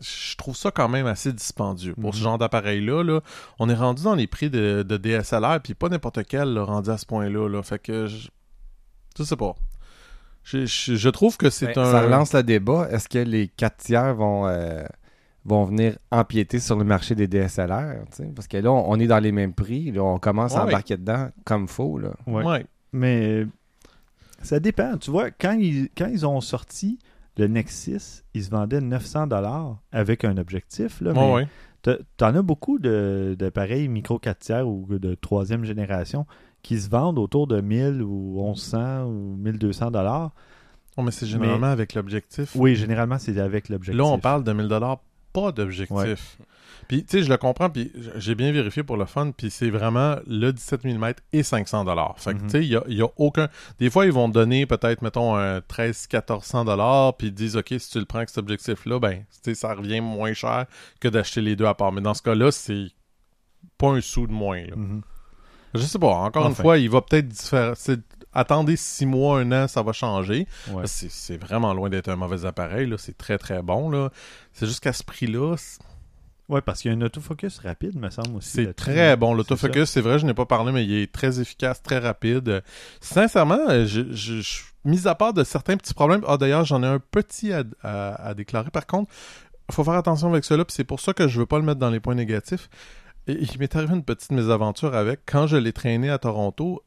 je trouve ça quand même assez dispendieux. Pour ce mhm. genre d'appareil-là, là, on est rendu dans les prix de, DSLR, puis pas n'importe quel rendu à ce point-là. Là. Fait que je, je sais pas. Je, trouve que c'est ben, un. Ça relance le débat. Est-ce que les 4 tiers vont, euh, vont venir empiéter sur le marché des DSLR? Parce que là, on, est dans les mêmes prix. Là, on commence à embarquer dedans comme faut. Là. Ouais. Mais ça dépend. Tu vois, quand ils, quand ils ont sorti le Nexus, il se vendait 900 dollars avec un objectif. Là, mais T'en as beaucoup d'appareils micro 4 tiers ou de troisième génération qui se vendent autour de 1000 ou 1100 ou 1200 dollars. Oh, mais c'est généralement avec l'objectif. Oui, généralement, c'est avec l'objectif. Là, on parle de 1000 dollars pas d'objectif. Puis, tu sais, je le comprends, puis j'ai bien vérifié pour le fun, puis c'est vraiment le 17 mm et 500 dollars. Fait que, mhm. tu sais, il y a, aucun... Des fois, ils vont donner peut-être, mettons, un 13-1400 dollars, puis ils disent, OK, si tu le prends avec cet objectif-là, ben, tu sais, ça revient moins cher que d'acheter les deux à part. Mais dans ce cas-là, c'est pas un sou de moins, là. Mhm. Je sais pas, encore une fois, il va peut-être différer attendez six mois, un an, ça va changer. C'est vraiment loin d'être un mauvais appareil. C'est très, très bon. C'est juste qu'à ce prix-là. Oui, parce qu'il y a un autofocus rapide, me semble aussi. C'est très bon. L'autofocus, c'est vrai, je n'ai pas parlé, mais il est très efficace, très rapide. Sincèrement, je, je, mis à part de certains petits problèmes, ah d'ailleurs, j'en ai un petit à, déclarer. Par contre, il faut faire attention avec cela, puis c'est pour ça que je ne veux pas le mettre dans les points négatifs. Et il m'est arrivé une petite mésaventure avec. Quand je l'ai traîné à Toronto,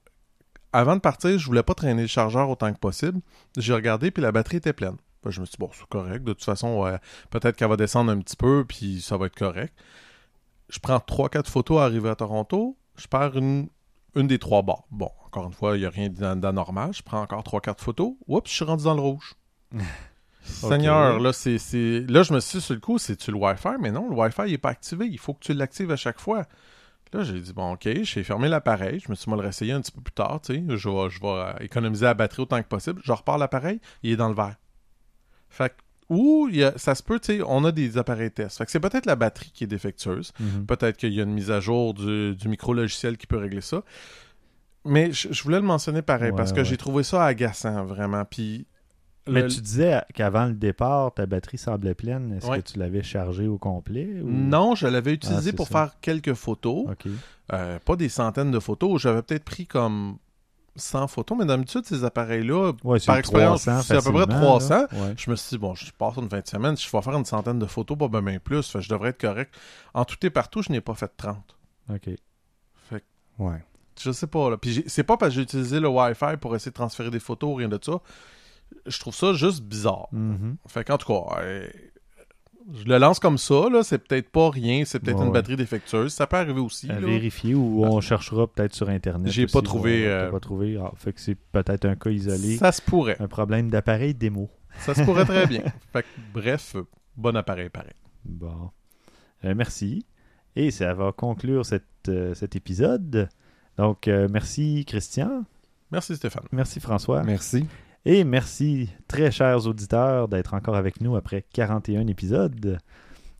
avant de partir, je voulais pas traîner le chargeur autant que possible. J'ai regardé, puis la batterie était pleine. Ben, je me suis dit, bon, c'est correct. De toute façon, peut-être qu'elle va descendre un petit peu, puis ça va être correct. Je prends 3-4 photos à arriver à Toronto. Je perds une, une des trois barres. Bon, encore une fois, il n'y a rien d'anormal. Je prends encore 3-4 photos. Oups, je suis rendu dans le rouge. Seigneur, là, c'est, là, je me suis dit sur le coup, c'est-tu le Wi-Fi? Mais non, le Wi-Fi n'est pas activé. Il faut que tu l'actives à chaque fois. Là, j'ai dit, bon, OK, j'ai fermé l'appareil. Je me suis mal réessayé un petit peu plus tard, tu sais. Je vais, je vais euh, économiser la batterie autant que possible. Je repars l'appareil, il est dans le verre. Fait que, ou ça se peut, tu sais, on a des appareils test. Fait que c'est peut-être la batterie qui est défectueuse. Mhm. Peut-être qu'il y a une mise à jour du, micro-logiciel qui peut régler ça. Mais je, voulais le mentionner pareil parce que j'ai trouvé ça agaçant, vraiment. Puis mais tu disais qu'avant le départ, ta batterie semblait pleine. Est-ce que tu l'avais chargée au complet? Non, je l'avais ah, pour faire quelques photos. Euh, pas des centaines de photos. J'avais peut-être pris comme 100 photos, mais d'habitude, ces appareils-là, par expérience, c'est à peu près 300. Je me suis dit, bon, je passe une fin de semaine, je vais faire une centaine de photos, pas bien plus. je devrais être correct. En tout et partout, je n'ai pas fait 30. OK. Fait ouais. Je sais pas, là. Puis c'est pas parce que j'ai utilisé le Wi-Fi pour essayer de transférer des photos, rien de ça je trouve ça juste bizarre. Mm Fait qu'en tout cas, je le lance comme ça, là, c'est peut-être pas rien, c'est peut-être une batterie défectueuse, ça peut arriver aussi. À vérifier ou on cherchera peut-être sur Internet. J'ai pas trouvé. Euh, pas trouvé. Ah, fait que c'est peut-être un cas isolé. Ça se pourrait. Un problème d'appareil démo. Ça se pourrait très bien. Fait que, bref, bon appareil pareil. Bon. Euh, merci. Et ça va conclure cette, cet épisode. Donc, merci Christian. Merci Stéphane. Merci François. Merci. Et merci, très chers auditeurs, d'être encore avec nous après 41 épisodes.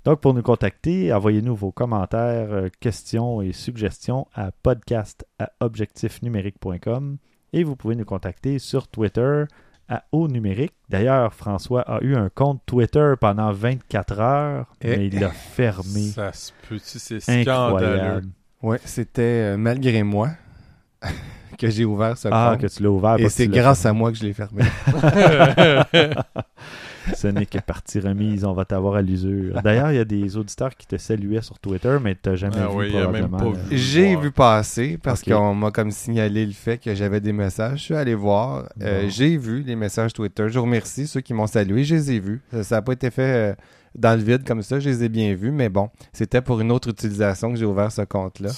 Donc, pour nous contacter, envoyez-nous vos commentaires, euh, questions et suggestions à podcast à objectifnumérique.com et vous pouvez nous contacter sur Twitter à haut numérique. D'ailleurs, François a eu un compte Twitter pendant 24 heures, mais il l'a fermé. Ça se peut c'est scandaleux. Oui, c'était euh, malgré moi. que j'ai ouvert ce ah, que tu l'as ouvert. Et c'est grâce à moi que je l'ai fermé. Ce n'est que partie remise, on va t'avoir à l'usure. D'ailleurs, il y a des auditeurs qui te saluaient sur Twitter, mais tu n'as jamais ah vu probablement. J'ai vu passer parce qu'on m'a comme signalé le fait que j'avais des messages. Je suis allé voir. Euh, j'ai vu les messages Twitter. Je vous remercie ceux qui m'ont salué. Je les ai vus. Ça n'a pas été fait euh, dans le vide comme ça. Je les ai bien vus, mais bon, c'était pour une autre utilisation que j'ai ouvert ce compte-là.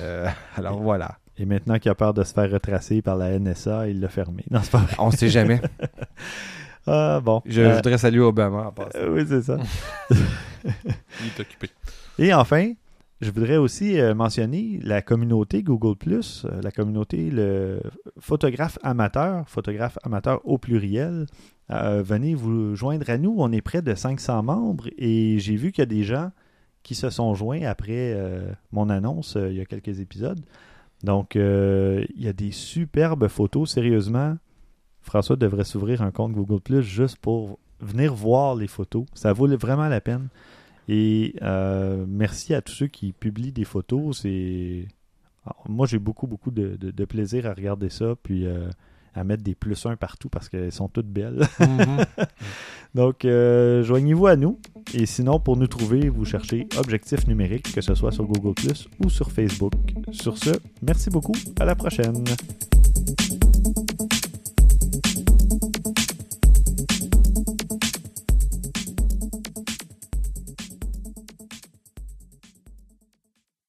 Euh, alors voilà. Et maintenant qu'il a peur de se faire retracer par la NSA, il l'a fermé. Non, c'est pas vrai. On sait jamais. ah bon. Je euh, voudrais saluer Obama oui, c'est ça. il est occupé. Et enfin, je voudrais aussi euh, mentionner la communauté Google ⁇ euh, la communauté le photographe amateur, photographe amateur au pluriel. venez vous joindre à nous. On est près de 500 membres et j'ai vu qu'il y a des gens qui se sont joints après mon annonce il y a quelques épisodes. Donc, euh, il y a des superbes photos. Sérieusement, François devrait s'ouvrir un compte Google Plus juste pour venir voir les photos. Ça vaut vraiment la peine. Et euh, merci à tous ceux qui publient des photos. C'est moi j'ai beaucoup beaucoup de, plaisir à regarder ça. Puis euh, à mettre des plus 1 partout parce qu'elles sont toutes belles. Mhm. Donc, euh, joignez-vous à nous. Et sinon, pour nous trouver, vous cherchez Objectif numérique, que ce soit sur Google ⁇ ou sur Facebook. Sur ce, merci beaucoup. À la prochaine.